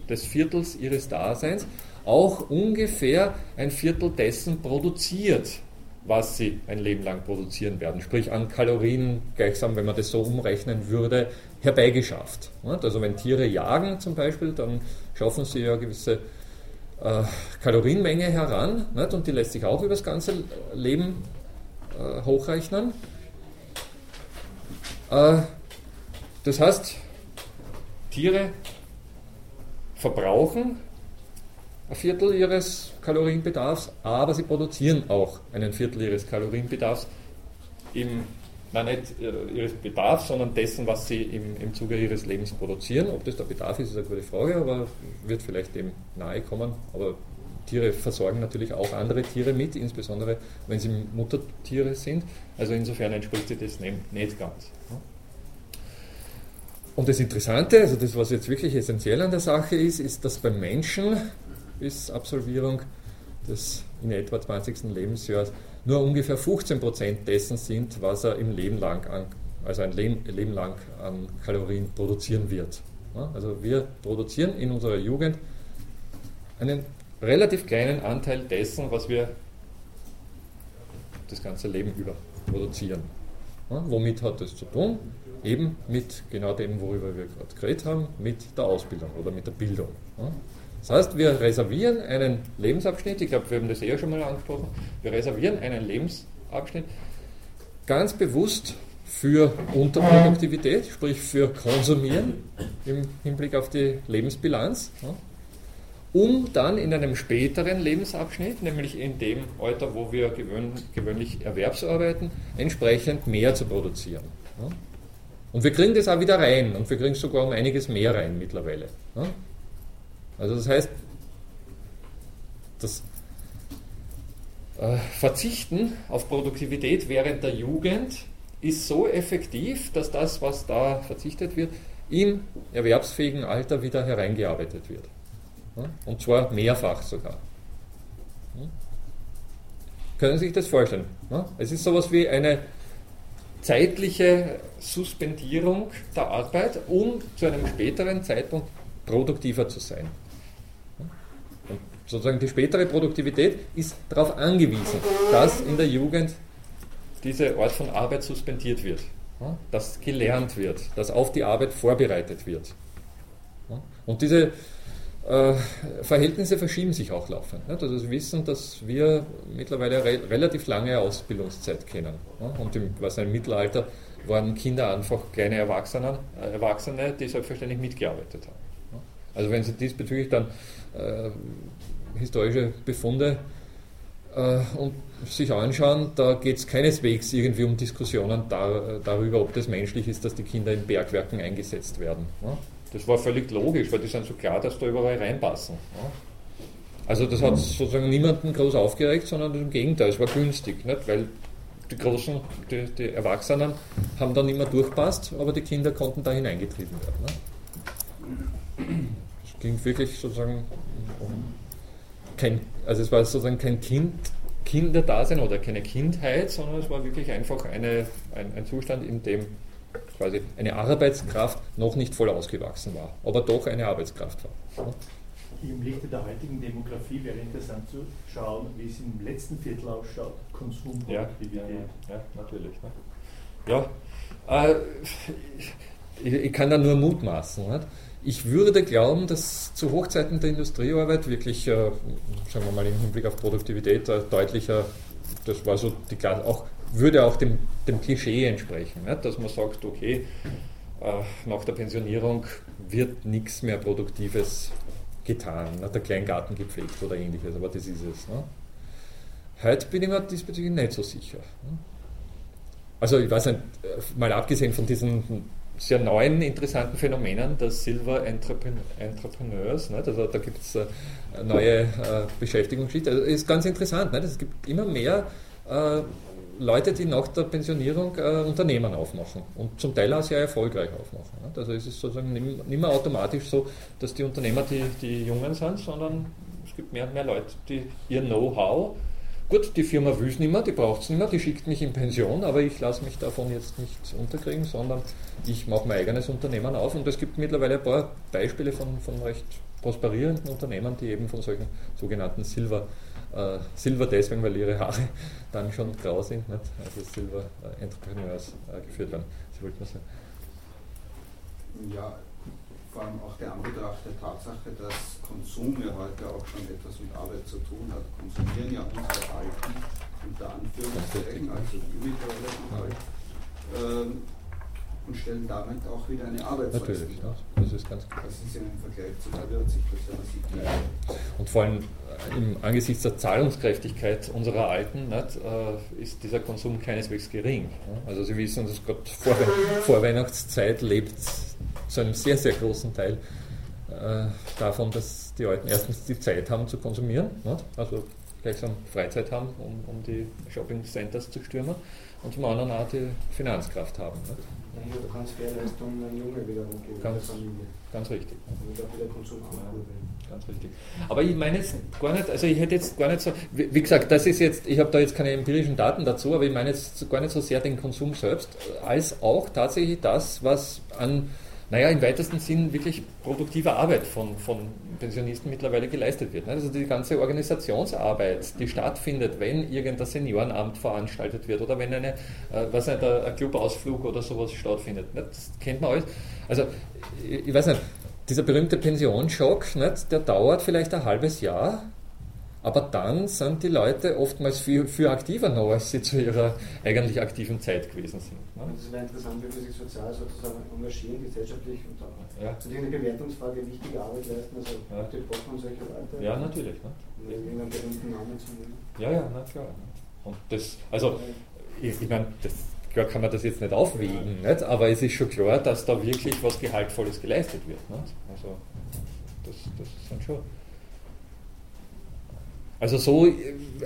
des Viertels ihres Daseins auch ungefähr ein Viertel dessen produziert, was sie ein Leben lang produzieren werden. Sprich an Kalorien, gleichsam, wenn man das so umrechnen würde, herbeigeschafft. Also wenn Tiere jagen zum Beispiel, dann schaffen sie ja gewisse äh, Kalorienmenge heran und die lässt sich auch über das ganze Leben äh, hochrechnen. Äh, das heißt, Tiere verbrauchen ein Viertel ihres Kalorienbedarfs, aber sie produzieren auch einen Viertel ihres Kalorienbedarfs im, nein, nicht ihres Bedarfs, sondern dessen, was sie im, im Zuge ihres Lebens produzieren. Ob das der Bedarf ist, ist eine gute Frage, aber wird vielleicht dem nahe kommen. Aber Tiere versorgen natürlich auch andere Tiere mit, insbesondere wenn sie Muttertiere sind. Also insofern entspricht sich das nicht ganz. Und das Interessante, also das, was jetzt wirklich essentiell an der Sache ist, ist, dass beim Menschen bis Absolvierung des in etwa 20. Lebensjahres nur ungefähr 15% dessen sind, was er im Leben lang an, also ein Leben, Leben lang an Kalorien produzieren wird. Also wir produzieren in unserer Jugend einen relativ kleinen Anteil dessen, was wir das ganze Leben über produzieren. Womit hat das zu tun? Eben mit genau dem, worüber wir gerade geredet haben, mit der Ausbildung oder mit der Bildung. Das heißt, wir reservieren einen Lebensabschnitt, ich glaube, wir haben das eher schon mal angesprochen, wir reservieren einen Lebensabschnitt ganz bewusst für Unterproduktivität, sprich für Konsumieren im Hinblick auf die Lebensbilanz, um dann in einem späteren Lebensabschnitt, nämlich in dem Alter, wo wir gewöhnlich erwerbsarbeiten, entsprechend mehr zu produzieren. Und wir kriegen das auch wieder rein und wir kriegen sogar um einiges mehr rein mittlerweile. Also das heißt, das äh, Verzichten auf Produktivität während der Jugend ist so effektiv, dass das, was da verzichtet wird, im erwerbsfähigen Alter wieder hereingearbeitet wird. Und zwar mehrfach sogar. Können Sie sich das vorstellen? Es ist sowas wie eine zeitliche Suspendierung der Arbeit, um zu einem späteren Zeitpunkt produktiver zu sein sozusagen die spätere Produktivität ist darauf angewiesen, dass in der Jugend diese Art von Arbeit suspendiert wird, dass gelernt wird, dass auf die Arbeit vorbereitet wird. Und diese äh, Verhältnisse verschieben sich auch laufend. Nicht? Also wir wissen, dass wir mittlerweile re relativ lange Ausbildungszeit kennen. Und im, was im Mittelalter waren Kinder einfach kleine Erwachsene, äh, Erwachsene, die selbstverständlich mitgearbeitet haben. Also wenn Sie diesbezüglich dann äh, historische Befunde äh, und sich anschauen, da geht es keineswegs irgendwie um Diskussionen da, darüber, ob das menschlich ist, dass die Kinder in Bergwerken eingesetzt werden. Ja? Das war völlig logisch, weil die sind so klar, dass da überall reinpassen. Ja? Also das hat sozusagen niemanden groß aufgeregt, sondern im Gegenteil, es war günstig, nicht? weil die Großen, die, die Erwachsenen haben dann immer durchpasst, aber die Kinder konnten da hineingetrieben werden. Ne? Es ging wirklich sozusagen um kein, also es war sozusagen kein Kind, Kinderdasein oder keine Kindheit, sondern es war wirklich einfach eine, ein, ein Zustand, in dem quasi eine Arbeitskraft noch nicht voll ausgewachsen war, aber doch eine Arbeitskraft war. Im Lichte der heutigen Demografie wäre interessant zu schauen, wie es im letzten Viertel ausschaut, Konsumproduktivität. Ja, ja, ja, natürlich. Ne? Ja, äh, ich, ich, kann da nur mutmaßen. Nicht? Ich würde glauben, dass zu Hochzeiten der Industriearbeit wirklich, äh, sagen wir mal im Hinblick auf Produktivität, äh, deutlicher, das war so die auch würde auch dem, dem Klischee entsprechen, nicht? dass man sagt, okay, äh, nach der Pensionierung wird nichts mehr Produktives getan, nicht? der Kleingarten gepflegt oder ähnliches, aber das ist es. Ne? Heute bin ich mir diesbezüglich nicht so sicher. Ne? Also ich weiß nicht, äh, mal abgesehen von diesen sehr neuen, interessanten Phänomenen der Silver Entrepreneurs. Nicht? Also da gibt es äh, neue äh, Beschäftigungsschichten. Also ist ganz interessant. Nicht? Es gibt immer mehr äh, Leute, die nach der Pensionierung äh, Unternehmen aufmachen und zum Teil auch sehr erfolgreich aufmachen. Nicht? Also es ist sozusagen nicht mehr automatisch so, dass die Unternehmer die, die Jungen sind, sondern es gibt mehr und mehr Leute, die ihr Know-how Gut, die Firma will es nicht mehr, die braucht es nicht mehr, die schickt mich in Pension, aber ich lasse mich davon jetzt nicht unterkriegen, sondern ich mache mein eigenes Unternehmen auf und es gibt mittlerweile ein paar Beispiele von, von recht prosperierenden Unternehmen, die eben von solchen sogenannten Silver, äh, Silver deswegen, weil ihre Haare dann schon grau sind, nicht? also Silver äh, Entrepreneurs äh, geführt werden. Sie wollten was sagen? Ja, vor allem auch der Anbetracht der Tatsache, dass Konsum ja heute auch schon etwas mit Arbeit zu tun hat. Konsumieren ja unsere Alten unter Anführungszeichen, also Mitarbeiter ähm, und stellen damit auch wieder eine Arbeitsleistung Natürlich, ja, das ist ganz klar. Das ist ja im Vergleich zu der 40 das ja massiv Und vor allem im, angesichts der Zahlungskräftigkeit unserer Alten nicht, äh, ist dieser Konsum keineswegs gering. Also Sie wissen, dass gerade vor, vor Weihnachtszeit lebt zu einem sehr, sehr großen Teil äh, davon, dass die Alten erstens die Zeit haben zu konsumieren, nicht? also gleichsam Freizeit haben, um, um die Shopping Centers zu stürmen und zum anderen auch die Finanzkraft haben. Nicht? Ja, Transferleistung an Junge wiederum geben, ganz. Ganz richtig. Und auch wieder Konsum Ganz richtig. Aber ich meine jetzt gar nicht, also ich hätte jetzt gar nicht so, wie, wie gesagt, das ist jetzt, ich habe da jetzt keine empirischen Daten dazu, aber ich meine jetzt gar nicht so sehr den Konsum selbst, als auch tatsächlich das, was an naja, im weitesten Sinn wirklich produktive Arbeit von, von Pensionisten mittlerweile geleistet wird. Ne? Also die ganze Organisationsarbeit, die stattfindet, wenn irgendein Seniorenamt veranstaltet wird oder wenn eine, äh, was nicht, ein Clubausflug oder sowas stattfindet. Ne? Das kennt man alles. Also, ich weiß nicht, dieser berühmte Pensionsschock, nicht, der dauert vielleicht ein halbes Jahr aber dann sind die Leute oftmals viel, viel aktiver noch, als sie zu ihrer eigentlich aktiven Zeit gewesen sind. Ne? Das wäre interessant, wie wir sich sozial sozusagen engagieren, gesellschaftlich und auch ja. natürlich eine Bewertungsfrage wichtige Arbeit leisten, also ja. die braucht man solche Leute. Ja, natürlich. Ne? Um irgendeinen berühmten Namen zu nennen. Ja, ja, na klar. Und das, also, ich, ich meine, das, klar kann man das jetzt nicht aufwägen, nicht? aber es ist schon klar, dass da wirklich was Gehaltvolles geleistet wird. Nicht? Also, das, das sind schon also so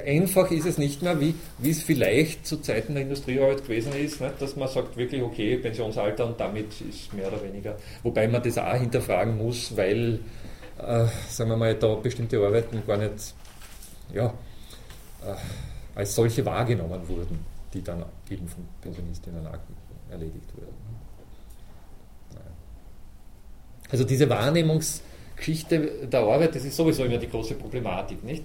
einfach ist es nicht mehr, wie, wie es vielleicht zu Zeiten der Industriearbeit gewesen ist, nicht? dass man sagt wirklich, okay, Pensionsalter und damit ist mehr oder weniger, wobei man das auch hinterfragen muss, weil, äh, sagen wir mal, da bestimmte Arbeiten gar nicht ja, äh, als solche wahrgenommen wurden, die dann eben von Pensionistinnen erledigt wurden. Also diese Wahrnehmungsgeschichte der Arbeit, das ist sowieso immer die große Problematik, nicht?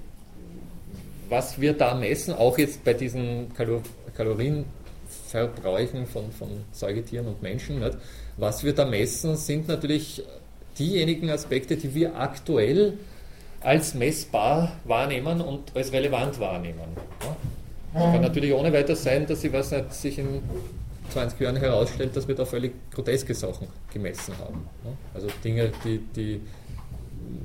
Was wir da messen, auch jetzt bei diesen Kalor Kalorienverbräuchen von, von Säugetieren und Menschen, nicht? was wir da messen, sind natürlich diejenigen Aspekte, die wir aktuell als messbar wahrnehmen und als relevant wahrnehmen. Es kann natürlich ohne weiteres sein, dass sie was nicht, sich in 20 Jahren herausstellt, dass wir da völlig groteske Sachen gemessen haben. Also Dinge, die, die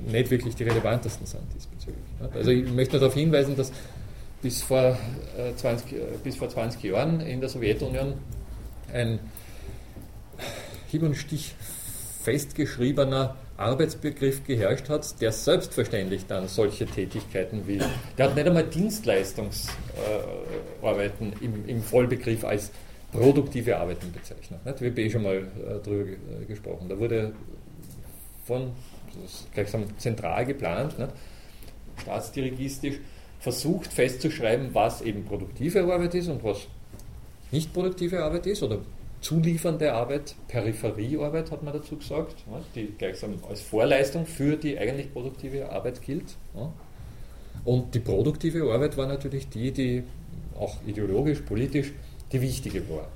nicht wirklich die relevantesten sind diesbezüglich. Also ich möchte darauf hinweisen, dass bis vor, 20, äh, äh, bis vor 20 Jahren in der Sowjetunion ein hieb- und stich festgeschriebener Arbeitsbegriff geherrscht hat, der selbstverständlich dann solche Tätigkeiten wie, der hat nicht einmal Dienstleistungsarbeiten im, im Vollbegriff als produktive Arbeiten bezeichnet. Nicht? Wir haben eh schon mal äh, darüber gesprochen. Da wurde von gleichsam zentral geplant, nicht? staatsdirigistisch, versucht festzuschreiben, was eben produktive Arbeit ist und was nicht produktive Arbeit ist oder zuliefernde Arbeit, Peripheriearbeit hat man dazu gesagt, die gleichsam als Vorleistung für die eigentlich produktive Arbeit gilt. Und die produktive Arbeit war natürlich die, die auch ideologisch, politisch die wichtige war.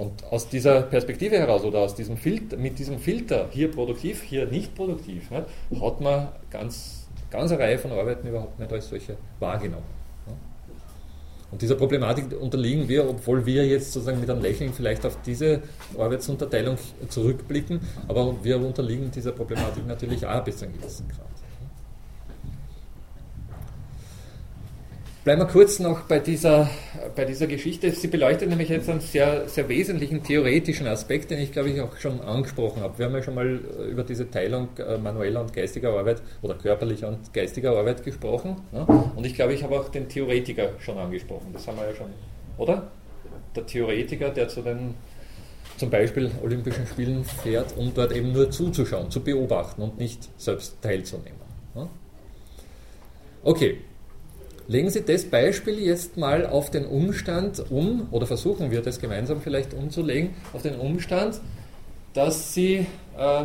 Und aus dieser Perspektive heraus oder aus diesem Filter, mit diesem Filter, hier produktiv, hier nicht produktiv, nicht, hat man ganz, ganz eine Reihe von Arbeiten überhaupt nicht als solche wahrgenommen. Und dieser Problematik unterliegen wir, obwohl wir jetzt sozusagen mit einem Lächeln vielleicht auf diese Arbeitsunterteilung zurückblicken, aber wir unterliegen dieser Problematik natürlich auch bis zu einem gewissen Grad. Bleiben wir kurz noch bei dieser, bei dieser Geschichte. Sie beleuchtet nämlich jetzt einen sehr, sehr wesentlichen theoretischen Aspekt, den ich glaube ich auch schon angesprochen habe. Wir haben ja schon mal über diese Teilung äh, manueller und geistiger Arbeit oder körperlicher und geistiger Arbeit gesprochen. Ne? Und ich glaube, ich habe auch den Theoretiker schon angesprochen. Das haben wir ja schon, oder? Der Theoretiker, der zu den zum Beispiel Olympischen Spielen fährt, um dort eben nur zuzuschauen, zu beobachten und nicht selbst teilzunehmen. Ne? Okay, Legen Sie das Beispiel jetzt mal auf den Umstand um, oder versuchen wir das gemeinsam vielleicht umzulegen, auf den Umstand, dass Sie äh,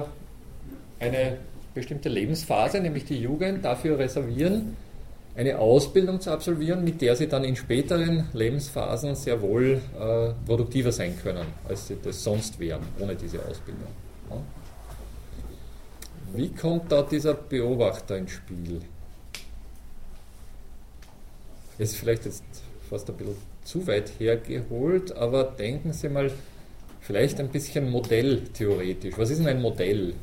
eine bestimmte Lebensphase, nämlich die Jugend, dafür reservieren, eine Ausbildung zu absolvieren, mit der sie dann in späteren Lebensphasen sehr wohl äh, produktiver sein können, als sie das sonst wären, ohne diese Ausbildung. Ja. Wie kommt da dieser Beobachter ins Spiel? Ist vielleicht jetzt fast ein bisschen zu weit hergeholt, aber denken Sie mal vielleicht ein bisschen modelltheoretisch. Was ist denn ein Modell?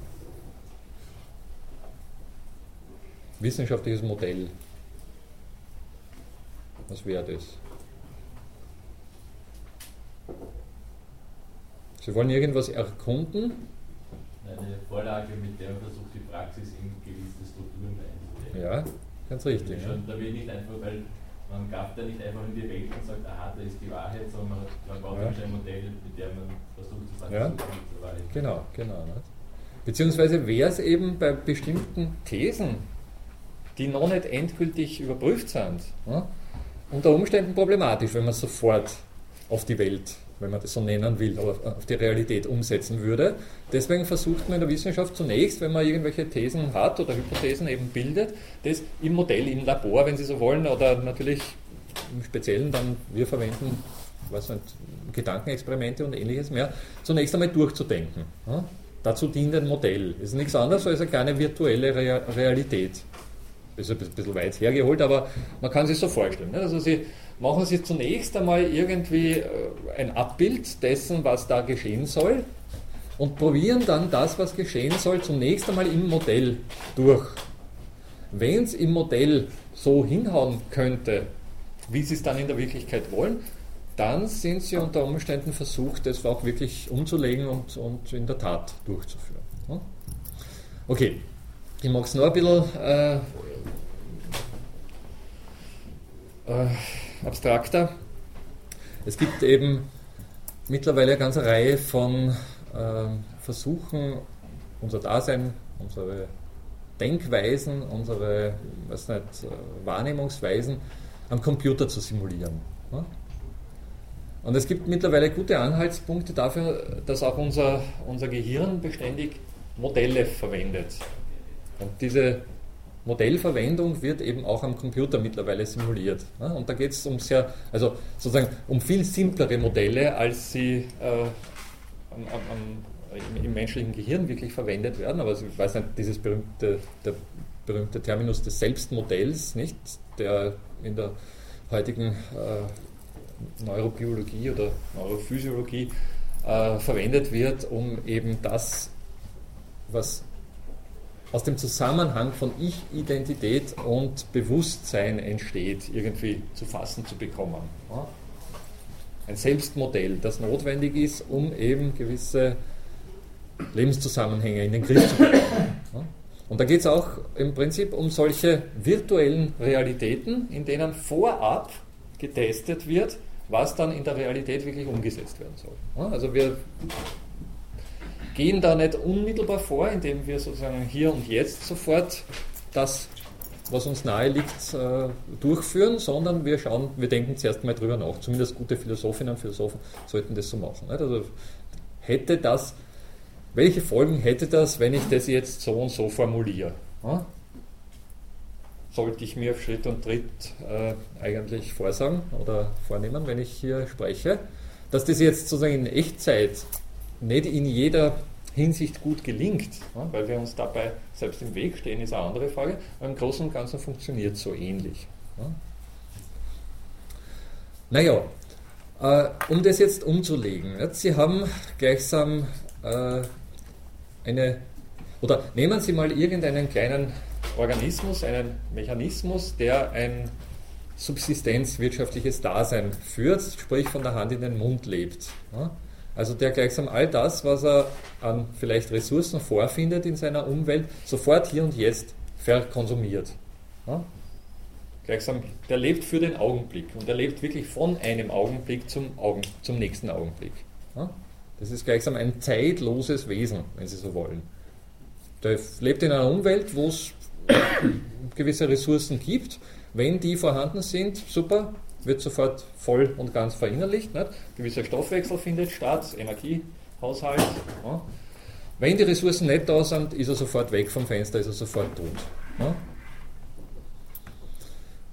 Wissenschaftliches Modell. Was wäre das? Sie wollen irgendwas erkunden? Eine Vorlage, mit der man versucht, die Praxis in gewisse Strukturen einzubringen. Ja, ganz richtig. Ja. Da will nicht einfach, weil man gab da nicht einfach in die Welt und sagt, aha, da ist die Wahrheit, sondern man, braucht ja. ein Modell, mit dem man versucht zu sagen, ja. zur Wahrheit. Genau, genau. Nicht? Beziehungsweise wäre es eben bei bestimmten Thesen, die noch nicht endgültig überprüft sind, ja, unter Umständen problematisch, wenn man sofort auf die Welt, wenn man das so nennen will, auf die Realität umsetzen würde. Deswegen versucht man in der Wissenschaft zunächst, wenn man irgendwelche Thesen hat oder Hypothesen eben bildet, das im Modell, im Labor, wenn Sie so wollen, oder natürlich im Speziellen dann, wir verwenden was nicht, Gedankenexperimente und ähnliches mehr, zunächst einmal durchzudenken. Ja? Dazu dient ein Modell. Es ist nichts anderes als eine kleine virtuelle Realität ist ein bisschen weit hergeholt, aber man kann sich so vorstellen. Also Sie machen sich zunächst einmal irgendwie äh, ein Abbild dessen, was da geschehen soll und probieren dann das, was geschehen soll, zunächst einmal im Modell durch. Wenn es im Modell so hinhauen könnte, wie Sie es dann in der Wirklichkeit wollen, dann sind Sie unter Umständen versucht, das auch wirklich umzulegen und, und in der Tat durchzuführen. Okay, ich mag es noch ein bisschen äh, äh, abstrakter. Es gibt eben mittlerweile eine ganze Reihe von äh, Versuchen, unser Dasein, unsere Denkweisen, unsere was nicht, äh, Wahrnehmungsweisen am Computer zu simulieren. Ja? Und es gibt mittlerweile gute Anhaltspunkte dafür, dass auch unser, unser Gehirn beständig Modelle verwendet. Und diese Modellverwendung wird eben auch am Computer mittlerweile simuliert. Und da geht es um sehr, also sozusagen um viel simplere Modelle, als sie äh, am, am, im menschlichen Gehirn wirklich verwendet werden. Aber ich weiß nicht, dieses berühmte, der berühmte Terminus des Selbstmodells, nicht, der in der heutigen äh, Neurobiologie oder Neurophysiologie äh, verwendet wird, um eben das, was aus dem Zusammenhang von Ich-Identität und Bewusstsein entsteht, irgendwie zu fassen zu bekommen. Ein Selbstmodell, das notwendig ist, um eben gewisse Lebenszusammenhänge in den Griff zu bekommen. Und da geht es auch im Prinzip um solche virtuellen Realitäten, in denen vorab getestet wird, was dann in der Realität wirklich umgesetzt werden soll. Also wir gehen da nicht unmittelbar vor, indem wir sozusagen hier und jetzt sofort das, was uns nahe liegt, äh, durchführen, sondern wir schauen, wir denken zuerst mal drüber nach. Zumindest gute Philosophinnen und Philosophen sollten das so machen. Also hätte das, welche Folgen hätte das, wenn ich das jetzt so und so formuliere? Sollte ich mir auf Schritt und Tritt äh, eigentlich vorsagen oder vornehmen, wenn ich hier spreche? Dass das jetzt sozusagen in Echtzeit nicht in jeder Hinsicht gut gelingt, weil wir uns dabei selbst im Weg stehen, ist eine andere Frage. Aber im Großen und Ganzen funktioniert so ähnlich. Naja, äh, um das jetzt umzulegen, Sie haben gleichsam äh, eine, oder nehmen Sie mal irgendeinen kleinen Organismus, einen Mechanismus, der ein subsistenzwirtschaftliches Dasein führt, sprich von der Hand in den Mund lebt. Also der gleichsam all das, was er an vielleicht Ressourcen vorfindet in seiner Umwelt, sofort hier und jetzt verkonsumiert. Ja? Gleichsam, der lebt für den Augenblick und er lebt wirklich von einem Augenblick zum, Augen, zum nächsten Augenblick. Ja? Das ist gleichsam ein zeitloses Wesen, wenn Sie so wollen. Der lebt in einer Umwelt, wo es gewisse Ressourcen gibt. Wenn die vorhanden sind, super, wird sofort voll und ganz verinnerlicht. Nicht? Gewisser Stoffwechsel findet statt, Energiehaushalt. Ja. Wenn die Ressourcen nicht da sind, ist er sofort weg vom Fenster, ist er sofort tot. Ja?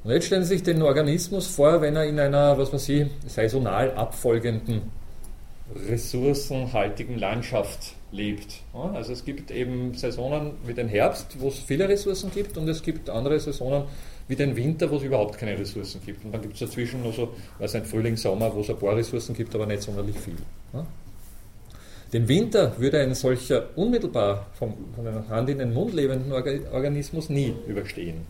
Und jetzt stellen Sie sich den Organismus vor, wenn er in einer, was weiß ich, saisonal abfolgenden, ressourcenhaltigen Landschaft lebt. Ja? Also es gibt eben Saisonen wie den Herbst, wo es viele Ressourcen gibt und es gibt andere Saisonen wie den Winter, wo es überhaupt keine Ressourcen gibt. Und dann gibt es dazwischen noch so, weiß ein Frühling, Sommer, wo es ein paar Ressourcen gibt, aber nicht sonderlich viel. Ja? Den Winter würde ein solcher unmittelbar vom, von der Hand in den Mund lebenden Organismus nie überstehen.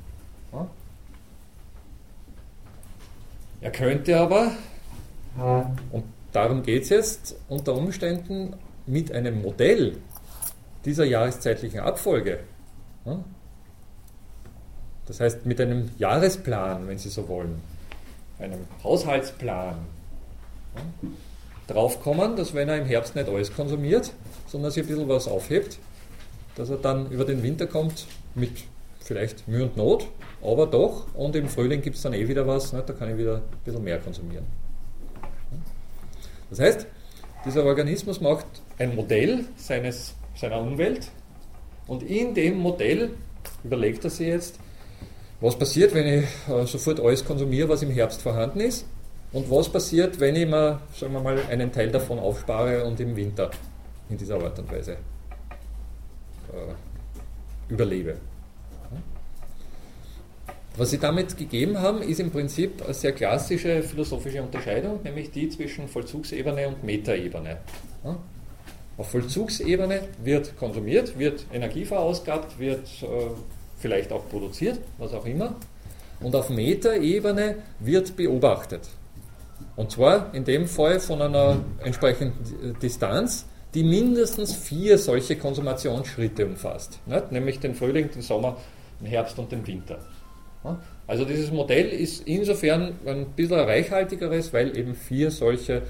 Er könnte aber, und darum geht es jetzt, unter Umständen mit einem Modell dieser jahreszeitlichen Abfolge, das heißt mit einem Jahresplan, wenn Sie so wollen, einem Haushaltsplan, draufkommen, dass wenn er im Herbst nicht alles konsumiert, sondern sich ein bisschen was aufhebt, dass er dann über den Winter kommt mit vielleicht Mühe und Not, aber doch, und im Frühling gibt es dann eh wieder was, ne, da kann ich wieder ein bisschen mehr konsumieren. Das heißt, dieser Organismus macht ein Modell seines, seiner Umwelt und in dem Modell überlegt er sich jetzt, was passiert, wenn ich äh, sofort alles konsumiere, was im Herbst vorhanden ist und was passiert, wenn ich mir, sagen wir mal, einen Teil davon aufspare und im Winter in dieser Art und Weise äh, überlebe? Was Sie damit gegeben haben, ist im Prinzip eine sehr klassische philosophische Unterscheidung, nämlich die zwischen Vollzugsebene und Metaebene. Auf Vollzugsebene wird konsumiert, wird Energie verausgabt, wird äh, vielleicht auch produziert, was auch immer. Und auf Metaebene wird beobachtet. Und zwar in dem Fall von einer entsprechenden Distanz, die mindestens vier solche Konsumationsschritte umfasst. Nicht? Nämlich den Frühling, den Sommer, den Herbst und den Winter. Also dieses Modell ist insofern ein bisschen reichhaltigeres, weil eben vier solche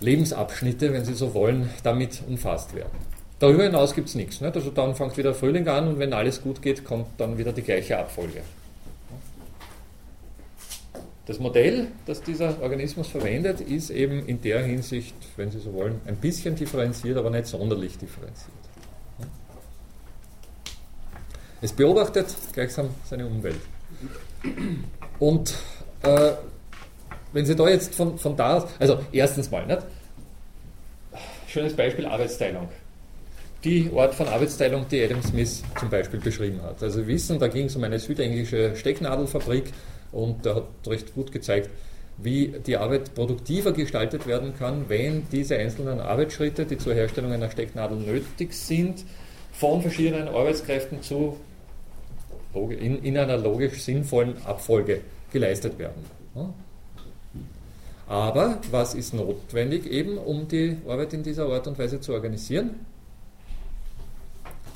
Lebensabschnitte, wenn Sie so wollen, damit umfasst werden. Darüber hinaus gibt es nichts. Nicht? Also dann fängt wieder Frühling an und wenn alles gut geht, kommt dann wieder die gleiche Abfolge. Das Modell, das dieser Organismus verwendet, ist eben in der Hinsicht, wenn Sie so wollen, ein bisschen differenziert, aber nicht sonderlich differenziert. Es beobachtet gleichsam seine Umwelt. Und äh, wenn Sie da jetzt von, von da also erstens mal, nicht? schönes Beispiel Arbeitsteilung. Die Art von Arbeitsteilung, die Adam Smith zum Beispiel beschrieben hat. Also wissen, da ging es um eine südenglische Stecknadelfabrik, und er hat recht gut gezeigt, wie die Arbeit produktiver gestaltet werden kann, wenn diese einzelnen Arbeitsschritte, die zur Herstellung einer Stecknadel nötig sind, von verschiedenen Arbeitskräften zu, in, in einer logisch sinnvollen Abfolge geleistet werden. Aber was ist notwendig eben, um die Arbeit in dieser Art und Weise zu organisieren?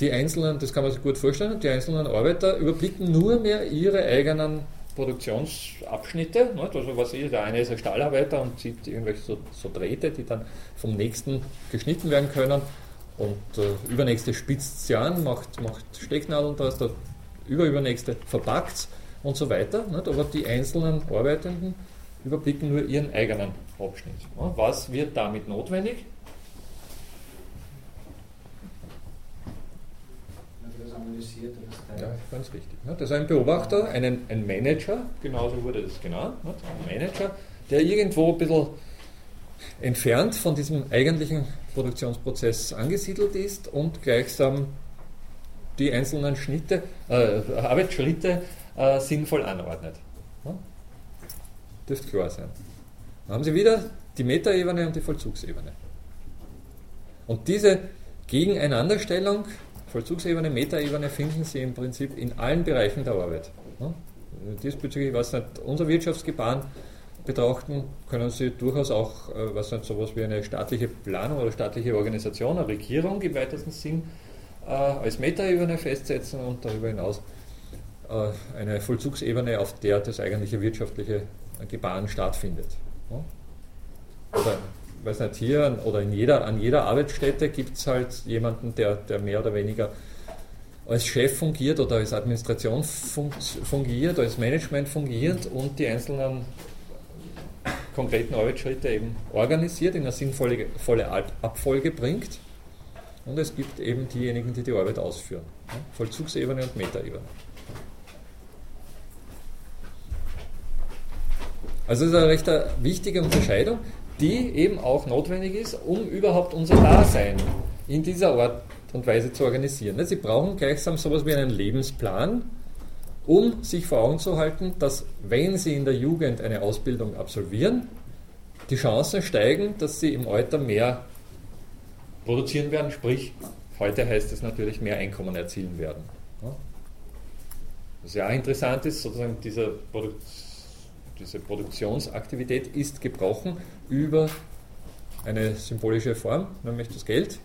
Die einzelnen, das kann man sich gut vorstellen, die einzelnen Arbeiter überblicken nur mehr ihre eigenen Produktionsabschnitte. Nicht? Also was ist, der eine ist ein Stahlarbeiter und zieht irgendwelche so, so Drähte, die dann vom nächsten geschnitten werden können. Und äh, übernächste spitzt sie an, macht, macht Stecknadeln draus, der überübernächste verpackt und so weiter. Nicht? Aber die einzelnen Arbeitenden überblicken nur ihren eigenen Abschnitt. Was wird damit notwendig? Analysiert das Ja, ganz richtig. Das ist ein Beobachter, ein, ein Manager, genauso wurde das genannt, ein Manager, der irgendwo ein bisschen entfernt von diesem eigentlichen Produktionsprozess angesiedelt ist und gleichsam die einzelnen Schnitte, äh, Arbeitsschritte äh, sinnvoll anordnet. Ja? Dürfte klar sein. Dann haben Sie wieder die Metaebene und die Vollzugsebene. Und diese Gegeneinanderstellung Vollzugsebene, Metaebene finden Sie im Prinzip in allen Bereichen der Arbeit. Diesbezüglich, was nicht unser Wirtschaftsgebaren betrachten, können Sie durchaus auch, äh, was nicht sowas wie eine staatliche Planung oder staatliche Organisation, eine Regierung im weitesten Sinn äh, als Metaebene festsetzen und darüber hinaus äh, eine Vollzugsebene, auf der das eigentliche wirtschaftliche Gebaren stattfindet. Oder weiß nicht, hier oder in jeder, an jeder Arbeitsstätte gibt es halt jemanden, der, der mehr oder weniger als Chef fungiert oder als Administration fungiert, als Management fungiert und die einzelnen konkreten Arbeitsschritte eben organisiert, in eine sinnvolle volle Abfolge bringt. und es gibt eben diejenigen, die die Arbeit ausführen. Vollzugsebene und Metaebene. Also das ist eine recht wichtige Unterscheidung, die eben auch notwendig ist, um überhaupt unser Dasein in dieser Art und Weise zu organisieren. Sie brauchen gleichsam sowas wie einen Lebensplan, um sich vor Augen zu halten, dass wenn Sie in der Jugend eine Ausbildung absolvieren, die Chancen steigen, dass Sie im Alter mehr produzieren werden, sprich, heute heißt es natürlich mehr Einkommen erzielen werden. Was ja auch interessant ist, sozusagen dieser Produkt, diese Produktionsaktivität ist gebrochen über eine symbolische Form, nämlich das Geld.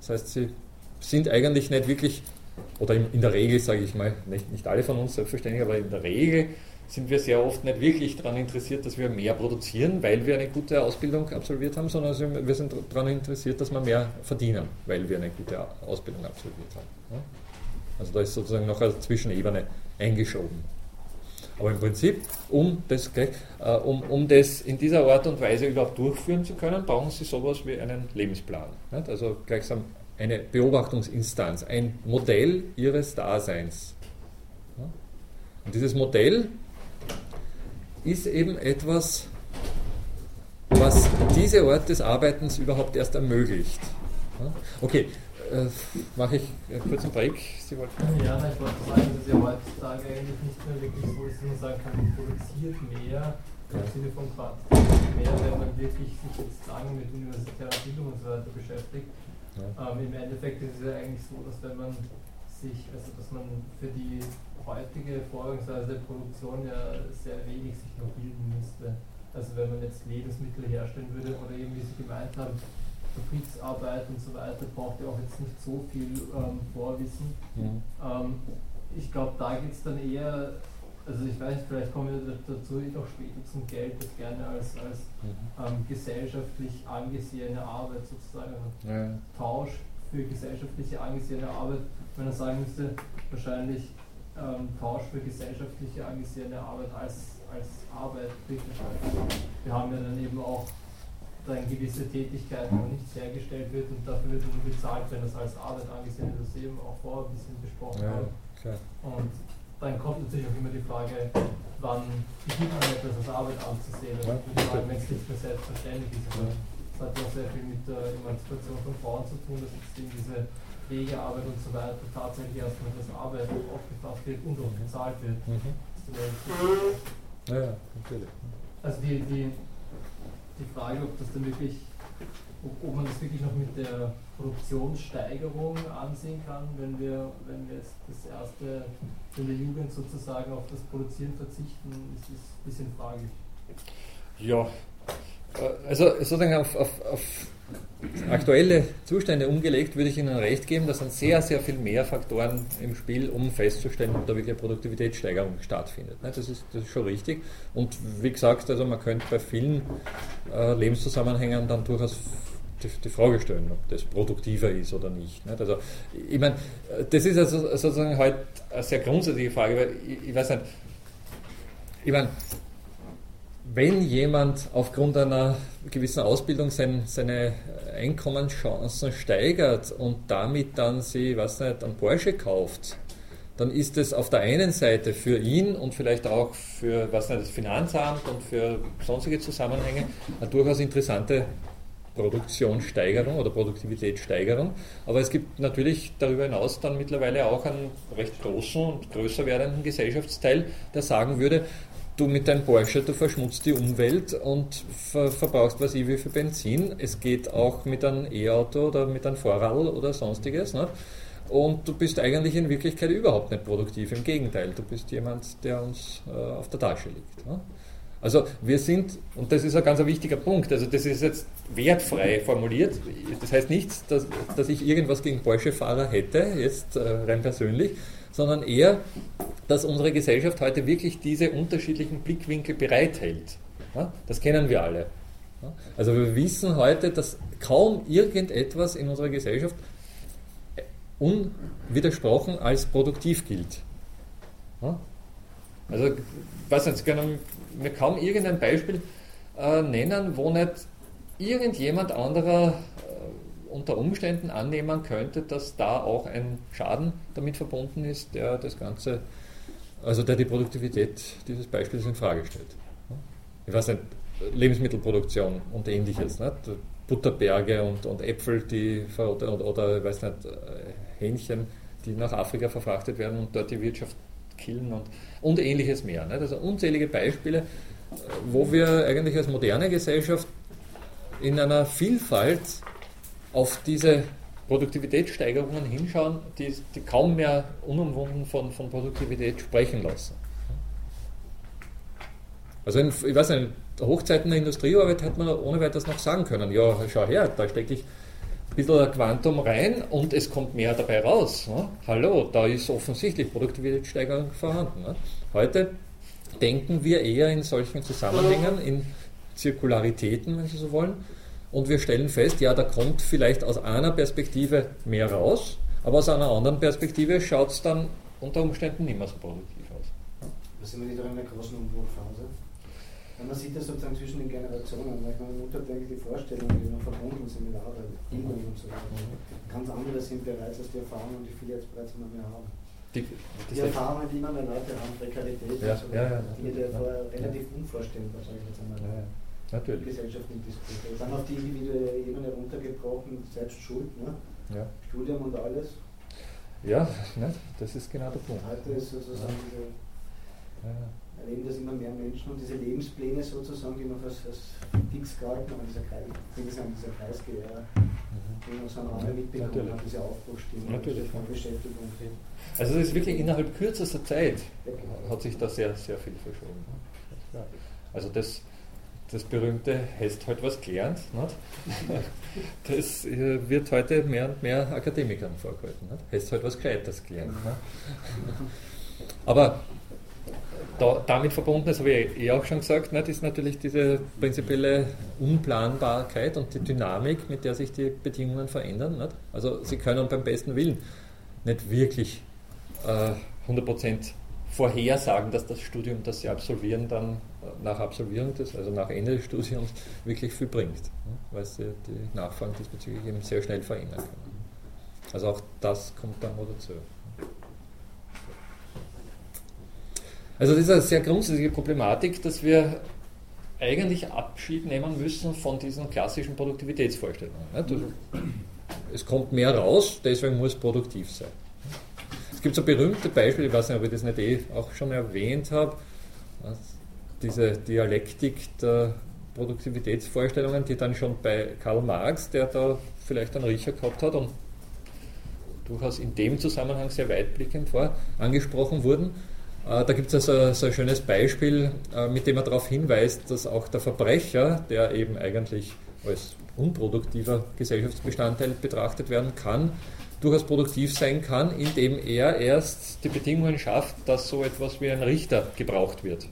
Das heißt, sie sind eigentlich nicht wirklich, oder in der Regel sage ich mal, nicht, nicht alle von uns selbstverständlich, aber in der Regel sind wir sehr oft nicht wirklich daran interessiert, dass wir mehr produzieren, weil wir eine gute Ausbildung absolviert haben, sondern wir sind daran interessiert, dass wir mehr verdienen, weil wir eine gute Ausbildung absolviert haben. Also da ist sozusagen noch eine Zwischenebene eingeschoben. Aber im Prinzip, um das, äh, um, um das in dieser Art und Weise überhaupt durchführen zu können, brauchen Sie sowas wie einen Lebensplan. Also gleichsam eine Beobachtungsinstanz, ein Modell Ihres Daseins. Und dieses Modell ist eben etwas, was diese Art des Arbeitens überhaupt erst ermöglicht. Okay, mache ich einen kurzen Break. Sie wollten? Ja, ich wollte sagen, dass ja heutzutage eigentlich nicht mehr wirklich so ist, dass man sagen kann, man produziert mehr im Sinne von quantitativ mehr, wenn man wirklich sich jetzt lange mit universitärer Bildung und so weiter beschäftigt. Ja. Ähm, Im Endeffekt ist es ja eigentlich so, dass wenn man sich, also dass man für die heutige Vorgangsweise der Produktion ja sehr wenig sich noch bilden müsste. Also wenn man jetzt Lebensmittel herstellen würde oder eben wie Sie gemeint haben, Fabriksarbeit und so weiter, braucht ihr auch jetzt nicht so viel ähm, Vorwissen. Mhm. Ähm, ich glaube, da geht es dann eher, also ich weiß, vielleicht kommen wir dazu ich auch später zum Geld, das gerne als, als mhm. ähm, gesellschaftlich angesehene Arbeit sozusagen, also ja. Tausch für gesellschaftliche angesehene Arbeit, wenn er sagen müsste, wahrscheinlich ähm, Tausch für gesellschaftliche angesehene Arbeit als, als Arbeit Wir haben ja dann eben auch dann gewisse Tätigkeiten wo nichts hergestellt wird und dafür wird nur bezahlt, wenn das als Arbeit angesehen wird, das eben auch vorher ein bisschen besprochen ja, haben. Und dann kommt natürlich auch immer die Frage, wann beginnt man etwas als Arbeit anzusehen? Also ja, wenn es nicht mehr selbstverständlich ist. Also das hat ja auch sehr viel mit der Emanzipation von Frauen zu tun, dass jetzt eben diese Pflegearbeit und so weiter tatsächlich erstmal das Arbeit aufgefasst wird und auch bezahlt wird. Mhm. Ja, ja, natürlich. Also die, die die Frage, ob das dann wirklich, ob, ob, man das wirklich noch mit der Produktionssteigerung ansehen kann, wenn wir, wenn wir jetzt das erste in der Jugend sozusagen auf das Produzieren verzichten, ist es ein bisschen fraglich. Ja, äh, also sozusagen auf, auf, auf aktuelle Zustände umgelegt, würde ich Ihnen recht geben, dass sind sehr, sehr viel mehr Faktoren im Spiel, um festzustellen, ob da wirklich eine Produktivitätssteigerung stattfindet. Das ist, das ist schon richtig. Und wie gesagt, also man könnte bei vielen äh, Lebenszusammenhängen dann durchaus die, Frage stellen, ob das produktiver ist oder nicht. Also, ich meine, das ist also sozusagen halt eine sehr grundsätzliche Frage, weil ich, ich weiß nicht, ich meine, wenn jemand aufgrund einer gewissen Ausbildung sein, seine Einkommenschancen steigert und damit dann sie, was nicht, einen Porsche kauft, dann ist es auf der einen Seite für ihn und vielleicht auch für was nicht, das Finanzamt und für sonstige Zusammenhänge eine durchaus interessante Produktionssteigerung oder Produktivitätssteigerung. Aber es gibt natürlich darüber hinaus dann mittlerweile auch einen recht großen und größer werdenden Gesellschaftsteil, der sagen würde, du mit deinem Porsche, du verschmutzt die Umwelt und ver verbrauchst was ich wie für Benzin. Es geht auch mit einem E-Auto oder mit einem Vorrad oder sonstiges. Ne? Und du bist eigentlich in Wirklichkeit überhaupt nicht produktiv. Im Gegenteil, du bist jemand, der uns äh, auf der Tasche liegt. Ne? Also wir sind, und das ist ein ganz wichtiger Punkt, also das ist jetzt wertfrei formuliert. Das heißt nicht, dass, dass ich irgendwas gegen Porsche-Fahrer hätte, jetzt äh, rein persönlich, sondern eher, dass unsere Gesellschaft heute wirklich diese unterschiedlichen Blickwinkel bereithält. Das kennen wir alle. Also wir wissen heute, dass kaum irgendetwas in unserer Gesellschaft unwidersprochen als produktiv gilt. Ja, also, weiß nicht, Sie können mir kaum irgendein Beispiel äh, nennen, wo nicht irgendjemand anderer unter Umständen annehmen könnte, dass da auch ein Schaden damit verbunden ist, der das Ganze, also der die Produktivität dieses Beispiels in Frage stellt. Ich weiß nicht, Lebensmittelproduktion und ähnliches. Nicht? Butterberge und, und Äpfel, die oder, oder weiß nicht, Hähnchen, die nach Afrika verfrachtet werden und dort die Wirtschaft killen und, und ähnliches mehr. Nicht? Also unzählige Beispiele, wo wir eigentlich als moderne Gesellschaft in einer Vielfalt auf diese Produktivitätssteigerungen hinschauen, die, die kaum mehr unumwunden von, von Produktivität sprechen lassen. Also in, ich weiß nicht, in Hochzeiten der Industriearbeit hätte man ohne weiteres noch sagen können, ja, schau her, da stecke ich ein bisschen Quantum rein und es kommt mehr dabei raus. Ne? Hallo, da ist offensichtlich Produktivitätssteigerung vorhanden. Ne? Heute denken wir eher in solchen Zusammenhängen, in Zirkularitäten, wenn Sie so wollen, und wir stellen fest, ja, da kommt vielleicht aus einer Perspektive mehr raus, aber aus einer anderen Perspektive schaut es dann unter Umständen nicht mehr so produktiv aus. Da sind wir wieder in einer großen Umbruchphase. Man sieht das sozusagen zwischen den Generationen, weil meine Mutter denkt, die Vorstellungen, die noch verbunden sind mit Arbeit, Bildung und so weiter, ganz andere sind bereits als die Erfahrungen, die viele jetzt bereits immer mehr haben. Die, die Erfahrungen, die immer mehr Leute haben, Prekarität ja, und so ja, ja, die vorher relativ unvorstellbar, sage ich jetzt einmal. Ja, ja. Natürlich. Gesellschaftlichen Diskurs. Dann auf die individuelle Ebene runtergebrochen, selbst schuld, ne? Ja. Studium und alles. Ja, ne? das ist genau der Punkt. Heute ist sozusagen diese erleben das immer mehr Menschen und diese Lebenspläne sozusagen, die noch als, als fix gehalten haben, dieser Kreis, dieser Kreisgewehr, mhm. die noch so einen Rahmen mitbekommen haben, diese Aufbruchstimmung, Natürlich. von Beschäftigung. Also es ist wirklich innerhalb kürzester Zeit hat sich da sehr, sehr viel verschoben. Also das, das berühmte hast halt was gelernt, nicht? das äh, wird heute mehr und mehr Akademikern vorgehalten. Nicht? Hast halt was Gescheites gelernt. Nicht? Aber da, damit verbunden, das habe ich eh auch schon gesagt, ne, ist natürlich diese prinzipielle Unplanbarkeit und die Dynamik, mit der sich die Bedingungen verändern. Nicht? Also Sie können beim besten Willen nicht wirklich äh, 100% vorhersagen, dass das Studium, das Sie absolvieren, dann nach Absolvierung des, also nach Ende des Studiums, wirklich viel bringt, ne? weil Sie die Nachfragen diesbezüglich eben sehr schnell verändern können. Also auch das kommt dann noch dazu. Also das ist eine sehr grundsätzliche Problematik, dass wir eigentlich Abschied nehmen müssen von diesen klassischen Produktivitätsvorstellungen. Also, es kommt mehr raus, deswegen muss es produktiv sein. Es gibt so berühmte Beispiele, ich weiß nicht, ob ich das nicht eh auch schon erwähnt habe, diese Dialektik der Produktivitätsvorstellungen, die dann schon bei Karl Marx, der da vielleicht einen Riecher gehabt hat und durchaus in dem Zusammenhang sehr weitblickend war, angesprochen wurden. Äh, da gibt es also so ein schönes Beispiel, äh, mit dem er darauf hinweist, dass auch der Verbrecher, der eben eigentlich als unproduktiver Gesellschaftsbestandteil betrachtet werden kann, durchaus produktiv sein kann, indem er erst die Bedingungen schafft, dass so etwas wie ein Richter gebraucht wird.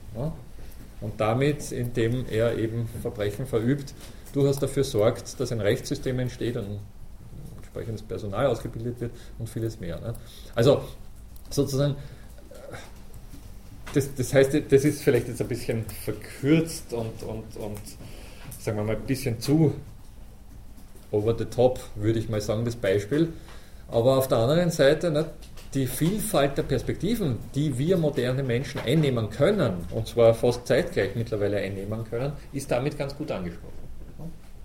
Und damit, indem er eben Verbrechen verübt, durchaus dafür sorgt, dass ein Rechtssystem entsteht und entsprechendes Personal ausgebildet wird und vieles mehr. Also sozusagen das, das heißt, das ist vielleicht jetzt ein bisschen verkürzt und, und, und sagen wir mal ein bisschen zu over the top, würde ich mal sagen, das Beispiel. Aber auf der anderen Seite, ne, die Vielfalt der Perspektiven, die wir moderne Menschen einnehmen können, und zwar fast zeitgleich mittlerweile einnehmen können, ist damit ganz gut angesprochen.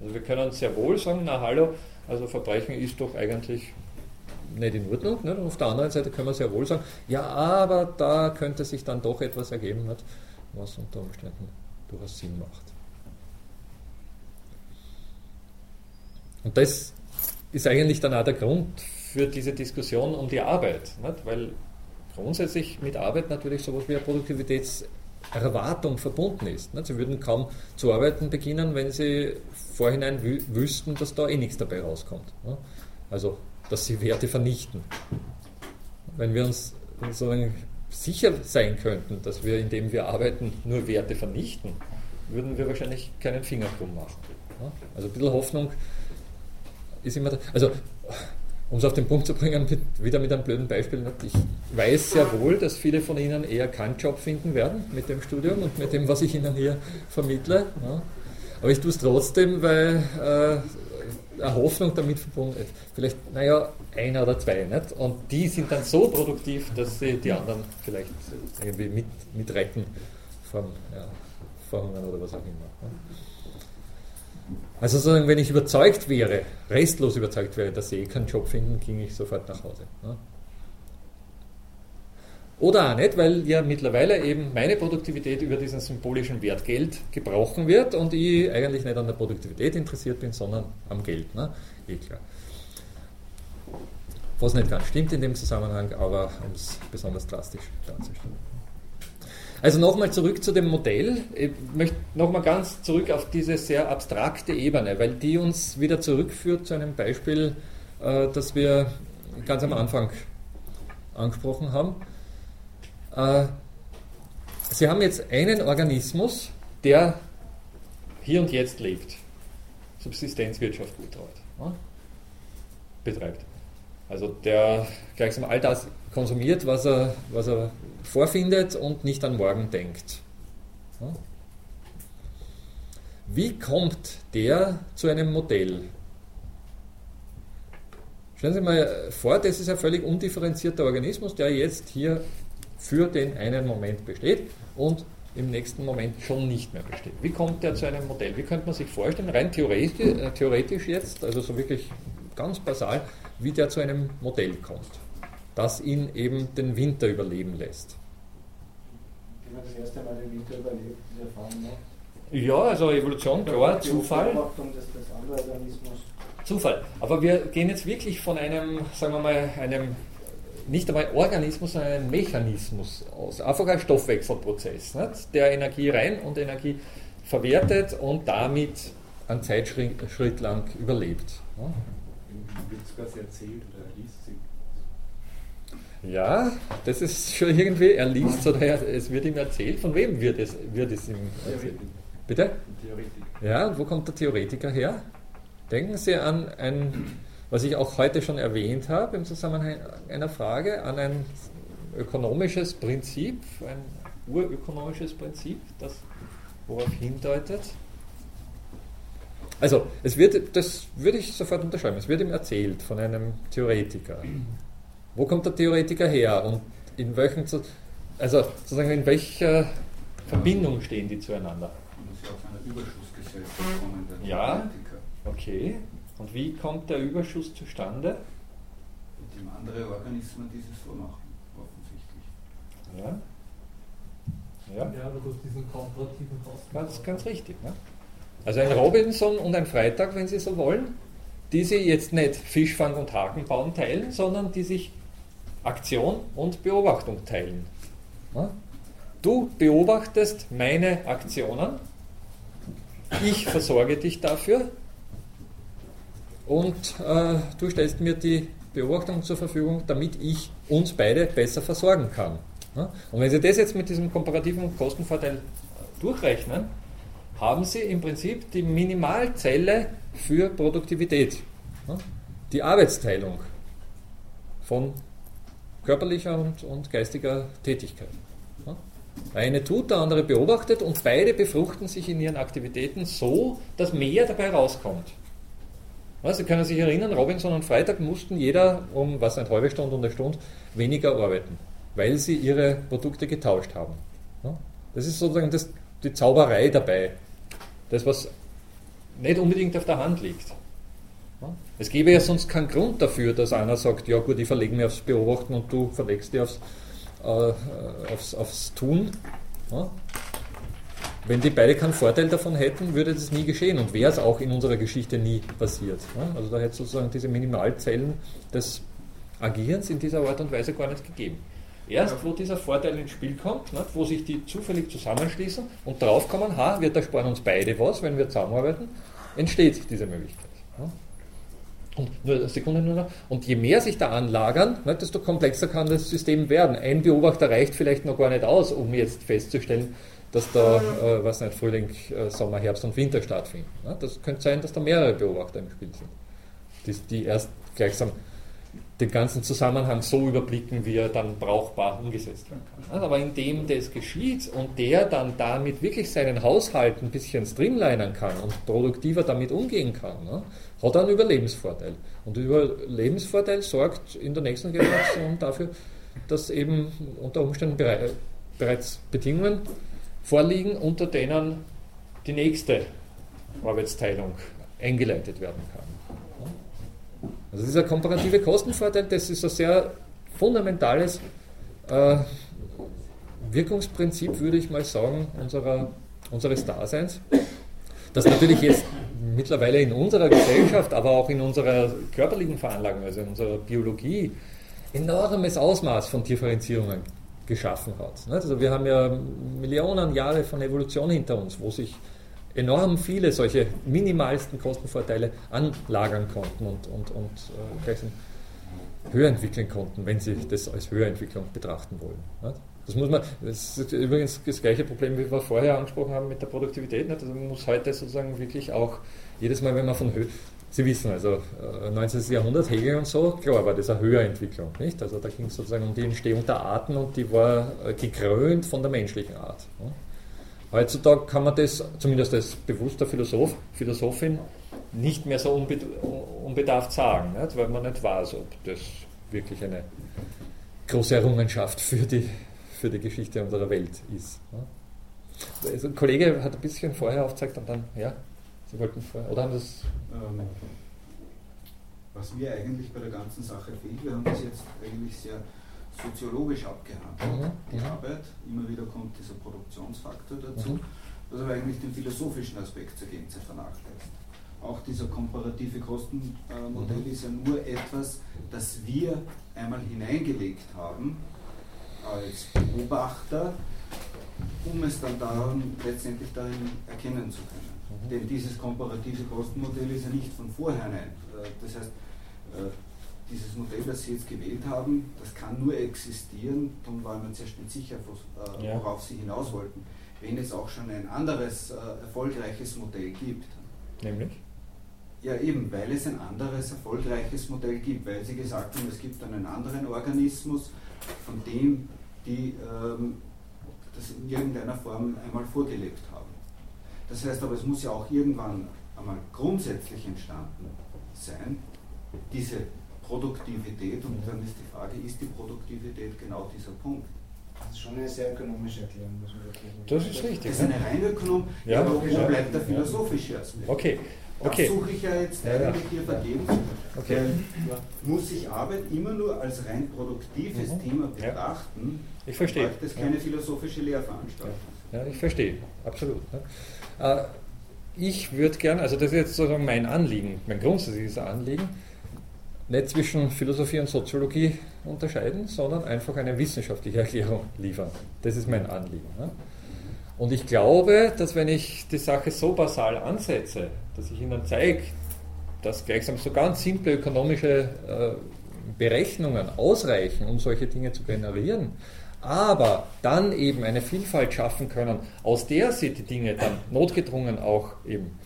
Also wir können sehr wohl sagen, na hallo, also Verbrechen ist doch eigentlich nicht in Ordnung. Nicht? auf der anderen Seite können wir sehr wohl sagen, ja, aber da könnte sich dann doch etwas ergeben, nicht? was unter Umständen durchaus Sinn macht. Und das ist eigentlich dann auch der Grund für diese Diskussion um die Arbeit, nicht? weil grundsätzlich mit Arbeit natürlich sowas wie eine Produktivitätserwartung verbunden ist. Nicht? Sie würden kaum zu arbeiten beginnen, wenn Sie vorhinein wüssten, dass da eh nichts dabei rauskommt. Also dass sie Werte vernichten. Wenn wir uns sozusagen sicher sein könnten, dass wir, indem wir arbeiten, nur Werte vernichten, würden wir wahrscheinlich keinen Finger drum machen. Also ein bisschen Hoffnung ist immer da. Also, um es auf den Punkt zu bringen, mit, wieder mit einem blöden Beispiel, ich weiß sehr wohl, dass viele von Ihnen eher keinen Job finden werden mit dem Studium und mit dem, was ich Ihnen hier vermittle. Aber ich tue es trotzdem, weil äh, eine Hoffnung damit verbunden ist. Vielleicht, naja, einer oder zwei. Nicht? Und die sind dann so produktiv, dass sie die anderen vielleicht irgendwie mit, mit retten vom ja, Verhungern oder was auch immer. Also sozusagen, wenn ich überzeugt wäre, restlos überzeugt wäre, dass sie eh keinen Job finden, ging ich sofort nach Hause. Oder auch nicht, weil ja mittlerweile eben meine Produktivität über diesen symbolischen Wert Geld gebrochen wird und ich eigentlich nicht an der Produktivität interessiert bin, sondern am Geld. Ne? Eh klar. Was nicht ganz stimmt in dem Zusammenhang, aber um es besonders drastisch darzustellen. Also nochmal zurück zu dem Modell. Ich möchte nochmal ganz zurück auf diese sehr abstrakte Ebene, weil die uns wieder zurückführt zu einem Beispiel, äh, das wir ganz am Anfang angesprochen haben. Äh, Sie haben jetzt einen Organismus, der hier und jetzt lebt, Subsistenzwirtschaft betreut, betreibt. Also der gleichsam all das konsumiert, was er, was er vorfindet und nicht an morgen denkt. Wie kommt der zu einem Modell? Stellen Sie mal vor, das ist ein völlig undifferenzierter Organismus, der jetzt hier für den einen Moment besteht und im nächsten Moment schon nicht mehr besteht. Wie kommt der zu einem Modell? Wie könnte man sich vorstellen, rein theoretisch, äh, theoretisch jetzt, also so wirklich ganz basal, wie der zu einem Modell kommt, das ihn eben den Winter überleben lässt? Wenn man das erste Mal den Winter überlebt, diese Erfahrung macht. Ja, also Evolution, klar, Zufall. Zufall. Aber wir gehen jetzt wirklich von einem, sagen wir mal, einem nicht einmal Organismus, sondern einem Mechanismus aus. Einfach ein Stoffwechselprozess, nicht? der Energie rein und Energie verwertet und damit einen Zeitschritt lang überlebt. Ja? Quasi erzählt oder liest sie? Ja, das ist schon irgendwie, er liest oder er, es wird ihm erzählt. Von wem wird es, wird es ihm erzählt? Bitte? Theoretiker. Ja, wo kommt der Theoretiker her? Denken Sie an ein was ich auch heute schon erwähnt habe im Zusammenhang einer Frage, an ein ökonomisches Prinzip, ein urökonomisches Prinzip, das worauf hindeutet. Also, es wird, das würde ich sofort unterschreiben, es wird ihm erzählt von einem Theoretiker. Wo kommt der Theoretiker her und in welchen, also sozusagen in welcher Verbindung stehen die zueinander? Muss ja aus einer Überschussgesellschaft kommen. der Ja. Theoretiker. Okay. Und wie kommt der Überschuss zustande? Indem andere Organismen dieses vormachen, offensichtlich. Ja. Ja, Ja, aber durch diesen komparativen Kosten. ganz, ganz richtig. Ne? Also ein Robinson und ein Freitag, wenn Sie so wollen, die Sie jetzt nicht Fischfang und Hakenbauen teilen, sondern die sich Aktion und Beobachtung teilen. Du beobachtest meine Aktionen, ich versorge dich dafür und äh, du stellst mir die Beobachtung zur Verfügung, damit ich uns beide besser versorgen kann. Und wenn Sie das jetzt mit diesem komparativen Kostenvorteil durchrechnen, haben Sie im Prinzip die Minimalzelle für Produktivität. Die Arbeitsteilung von körperlicher und, und geistiger Tätigkeit. Der eine tut, der andere beobachtet und beide befruchten sich in ihren Aktivitäten so, dass mehr dabei rauskommt. Sie können sich erinnern, Robinson und Freitag mussten jeder um was eine halbe Stunde und eine Stunde weniger arbeiten, weil sie ihre Produkte getauscht haben. Das ist sozusagen das, die Zauberei dabei. Das, was nicht unbedingt auf der Hand liegt. Es gäbe ja sonst keinen Grund dafür, dass einer sagt, ja gut, ich verlege mich aufs Beobachten und du verlegst dich aufs, äh, aufs, aufs Tun. Ja, wenn die beide keinen Vorteil davon hätten, würde das nie geschehen und wäre es auch in unserer Geschichte nie passiert. Ja? Also da hätte es sozusagen diese Minimalzellen des Agierens in dieser Art und Weise gar nicht gegeben. Erst wo dieser Vorteil ins Spiel kommt, nicht, wo sich die zufällig zusammenschließen und draufkommen, ha, wir ersparen uns beide was, wenn wir zusammenarbeiten, entsteht diese Möglichkeit. Und nur Sekunde nur noch. Und je mehr sich da anlagern, nicht, desto komplexer kann das System werden. Ein Beobachter reicht vielleicht noch gar nicht aus, um jetzt festzustellen, dass da, äh, was nicht, Frühling, äh, Sommer, Herbst und Winter stattfinden. Ne? Das könnte sein, dass da mehrere Beobachter im Spiel sind, die, die erst gleichsam den ganzen Zusammenhang so überblicken, wie er dann brauchbar umgesetzt werden kann. Aber indem das geschieht und der dann damit wirklich seinen Haushalt ein bisschen streamlinen kann und produktiver damit umgehen kann, ne, hat er einen Überlebensvorteil. Und Überlebensvorteil sorgt in der nächsten Generation dafür, dass eben unter Umständen bereits Bedingungen vorliegen, unter denen die nächste Arbeitsteilung eingeleitet werden kann. Also dieser komparative Kostenvorteil, das ist ein sehr fundamentales äh, Wirkungsprinzip, würde ich mal sagen, unserer, unseres Daseins, das natürlich jetzt mittlerweile in unserer Gesellschaft, aber auch in unserer körperlichen Veranlagung, also in unserer Biologie, enormes Ausmaß von Differenzierungen geschaffen hat. Also wir haben ja Millionen Jahre von Evolution hinter uns, wo sich enorm viele solche minimalsten Kostenvorteile anlagern konnten und, und, und äh, höher entwickeln konnten, wenn sie das als Höherentwicklung betrachten wollen. Das muss man, das ist übrigens das gleiche Problem, wie wir vorher angesprochen haben mit der Produktivität. Also man muss heute sozusagen wirklich auch jedes Mal, wenn man von Höhe, Sie wissen, also 19. Äh, Jahrhundert, Hegel und so, klar war das eine Höherentwicklung. Nicht? Also da ging es sozusagen um die Entstehung der Arten und die war äh, gekrönt von der menschlichen Art. Heutzutage kann man das, zumindest als bewusster Philosoph, Philosophin, nicht mehr so unbedarft sagen, nicht? weil man nicht weiß, ob das wirklich eine große Errungenschaft für die, für die Geschichte unserer Welt ist. Also ein Kollege hat ein bisschen vorher aufgezeigt und dann, ja, Sie wollten vorher, oder haben das. Ähm, was mir eigentlich bei der ganzen Sache fehlt, wir haben das jetzt eigentlich sehr soziologisch abgehandelt, mhm. die. Arbeit. Immer wieder kommt dieser Produktionsfaktor dazu, mhm. was aber eigentlich den philosophischen Aspekt zur Gänze vernachlässigt. Auch dieser komparative Kostenmodell mhm. ist ja nur etwas, das wir einmal hineingelegt haben als Beobachter, um es dann daran, letztendlich darin erkennen zu können. Mhm. Denn dieses komparative Kostenmodell ist ja nicht von vornherein. Äh, das heißt, äh, dieses Modell, das Sie jetzt gewählt haben, das kann nur existieren, darum waren wir zuerst nicht sicher, worauf Sie hinaus wollten, wenn es auch schon ein anderes äh, erfolgreiches Modell gibt. Nämlich? Ja, eben, weil es ein anderes erfolgreiches Modell gibt, weil Sie gesagt haben, es gibt einen anderen Organismus, von dem die ähm, das in irgendeiner Form einmal vorgelebt haben. Das heißt aber, es muss ja auch irgendwann einmal grundsätzlich entstanden sein, diese Produktivität. Und dann ist die Frage, ist die Produktivität genau dieser Punkt? Das ist schon eine sehr ökonomische Erklärung. Das ist richtig. Das ist eine rein ökonomische, ja, aber wo bleibt der philosophische Aspekt? Okay. Okay. Das suche ich ja jetzt eigentlich hier vergebens. Okay. muss ich Arbeit immer nur als rein produktives mhm. Thema betrachten, ich verstehe. Das ist keine philosophische Lehrveranstaltung. Ja, ich verstehe, absolut. Äh, ich würde gerne, also das ist jetzt sozusagen mein Anliegen, mein grundsätzliches Anliegen, nicht zwischen Philosophie und Soziologie unterscheiden, sondern einfach eine wissenschaftliche Erklärung liefern. Das ist mein Anliegen. Und ich glaube, dass wenn ich die Sache so basal ansetze, dass ich Ihnen zeige, dass gleichsam so ganz simple ökonomische äh, Berechnungen ausreichen, um solche Dinge zu generieren, aber dann eben eine Vielfalt schaffen können, aus der sie die Dinge dann notgedrungen auch eben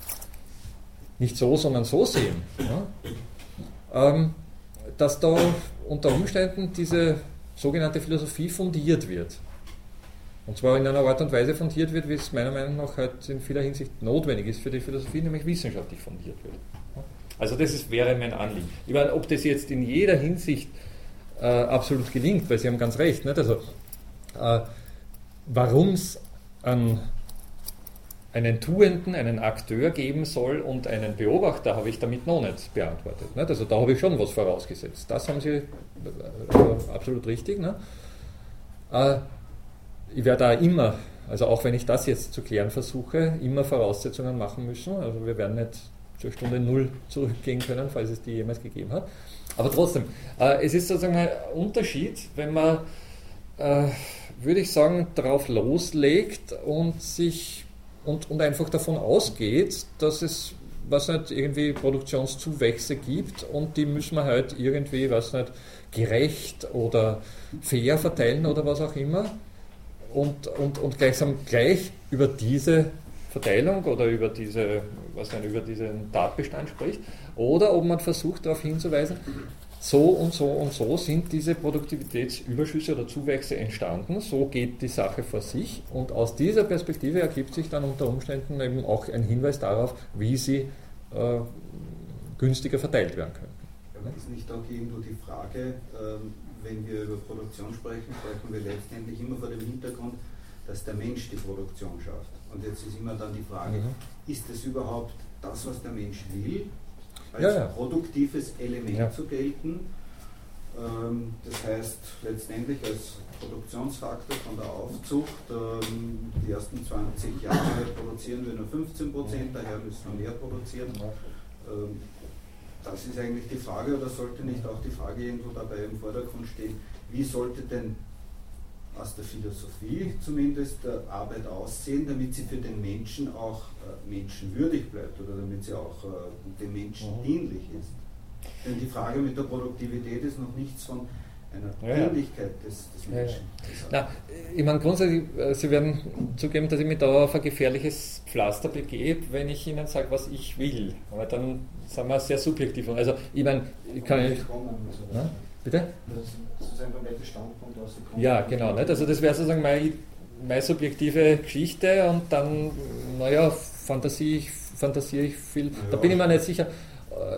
nicht so, sondern so sehen, ja, ähm, dass da unter Umständen diese sogenannte Philosophie fundiert wird. Und zwar in einer Art und Weise fundiert wird, wie es meiner Meinung nach halt in vieler Hinsicht notwendig ist für die Philosophie, nämlich wissenschaftlich fundiert wird. Also das ist, wäre mein Anliegen. Ich meine, ob das jetzt in jeder Hinsicht äh, absolut gelingt, weil Sie haben ganz recht. Nicht? Also äh, warum es einen, einen Tuenden, einen Akteur geben soll und einen Beobachter, habe ich damit noch nicht beantwortet. Nicht? Also da habe ich schon was vorausgesetzt. Das haben Sie äh, absolut richtig. Ne? Äh, ich werde da immer, also auch wenn ich das jetzt zu klären versuche, immer Voraussetzungen machen müssen. Also wir werden nicht zur Stunde Null zurückgehen können, falls es die jemals gegeben hat. Aber trotzdem, äh, es ist sozusagen ein Unterschied, wenn man äh, würde ich sagen, darauf loslegt und sich und, und einfach davon ausgeht, dass es was nicht irgendwie Produktionszuwächse gibt und die müssen wir halt irgendwie, was nicht, gerecht oder fair verteilen oder was auch immer. Und, und, und gleichsam gleich über diese Verteilung oder über diese, was nicht, über diesen Tatbestand spricht. Oder ob man versucht darauf hinzuweisen, so und so und so sind diese Produktivitätsüberschüsse oder Zuwächse entstanden, so geht die Sache vor sich und aus dieser Perspektive ergibt sich dann unter Umständen eben auch ein Hinweis darauf, wie sie äh, günstiger verteilt werden können. Aber ist nicht auch irgendwo die Frage, ähm, wenn wir über Produktion sprechen, sprechen wir letztendlich immer vor dem Hintergrund, dass der Mensch die Produktion schafft. Und jetzt ist immer dann die Frage, Mhm. ist es überhaupt das, was der Mensch will, als Ja, ja. produktives Element Ja. zu gelten? Ähm, Das heißt letztendlich als Produktionsfaktor von der Aufzucht, ähm, die ersten 20 Jahre produzieren wir nur 15 Prozent, daher müssen wir mehr produzieren. Ähm, Das ist eigentlich die Frage, oder sollte nicht auch die Frage irgendwo dabei im Vordergrund stehen, wie sollte denn aus der Philosophie zumindest äh, Arbeit aussehen, damit sie für den Menschen auch äh, menschenwürdig bleibt oder damit sie auch äh, dem Menschen Mhm. dienlich ist. Denn die Frage mit der Produktivität ist noch nichts von einer Ja, ja. Dienlichkeit des, des Ja, ja. Menschen. gesagt. Na, ich meine, grundsätzlich, äh, Sie werden zugeben, dass ich mich da auf ein gefährliches Pflaster begebe, wenn ich Ihnen sage, was ich will. Aber dann sind wir sehr subjektiv. Also, ich meine, ich kann nicht. Bitte? Ist sozusagen der komplette Standpunkt aus der Ja, genau. Nicht? Also, das wäre sozusagen meine, meine subjektive Geschichte und dann, naja, fantasiere ich, fantasiere ich viel. Da Ja. bin ich mir nicht sicher.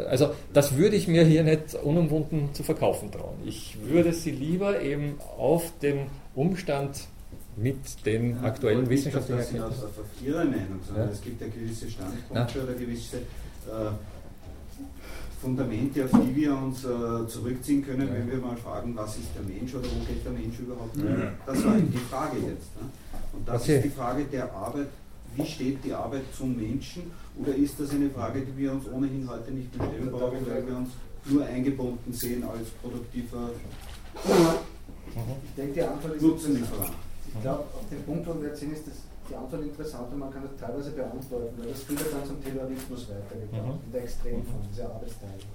Also, das würde ich mir hier nicht unumwunden zu verkaufen trauen. Ich würde sie lieber eben auf den Umstand mit den Ja, aktuellen dass wissenschaftlichen das Erkenntnissen. auf, auf Ihre Meinung, sondern Ja. es gibt ja gewisse. Standpunkte oder gewisse äh, Fundamente, auf die wir uns äh, zurückziehen können, Ja. wenn wir mal fragen, was ist der Mensch oder wo geht der Mensch überhaupt hin. Ja. Das war eben die Frage jetzt. Ne? Und das Okay. ist die Frage der Arbeit. Wie steht die Arbeit zum Menschen? Oder ist das eine Frage, die wir uns ohnehin heute nicht mehr stellen brauchen, weil wir uns nur eingebunden sehen als produktiver Ich denke, die Antwort ist Nutzenlieferant? Ich glaube, auf den Punkt, wo wir jetzt sind, ist das, die Antwort interessant und man kann das teilweise beantworten, weil das führt dann zum Terrorismus weitergebracht, Mhm. in der Extremform, dieser Arbeitsteilung.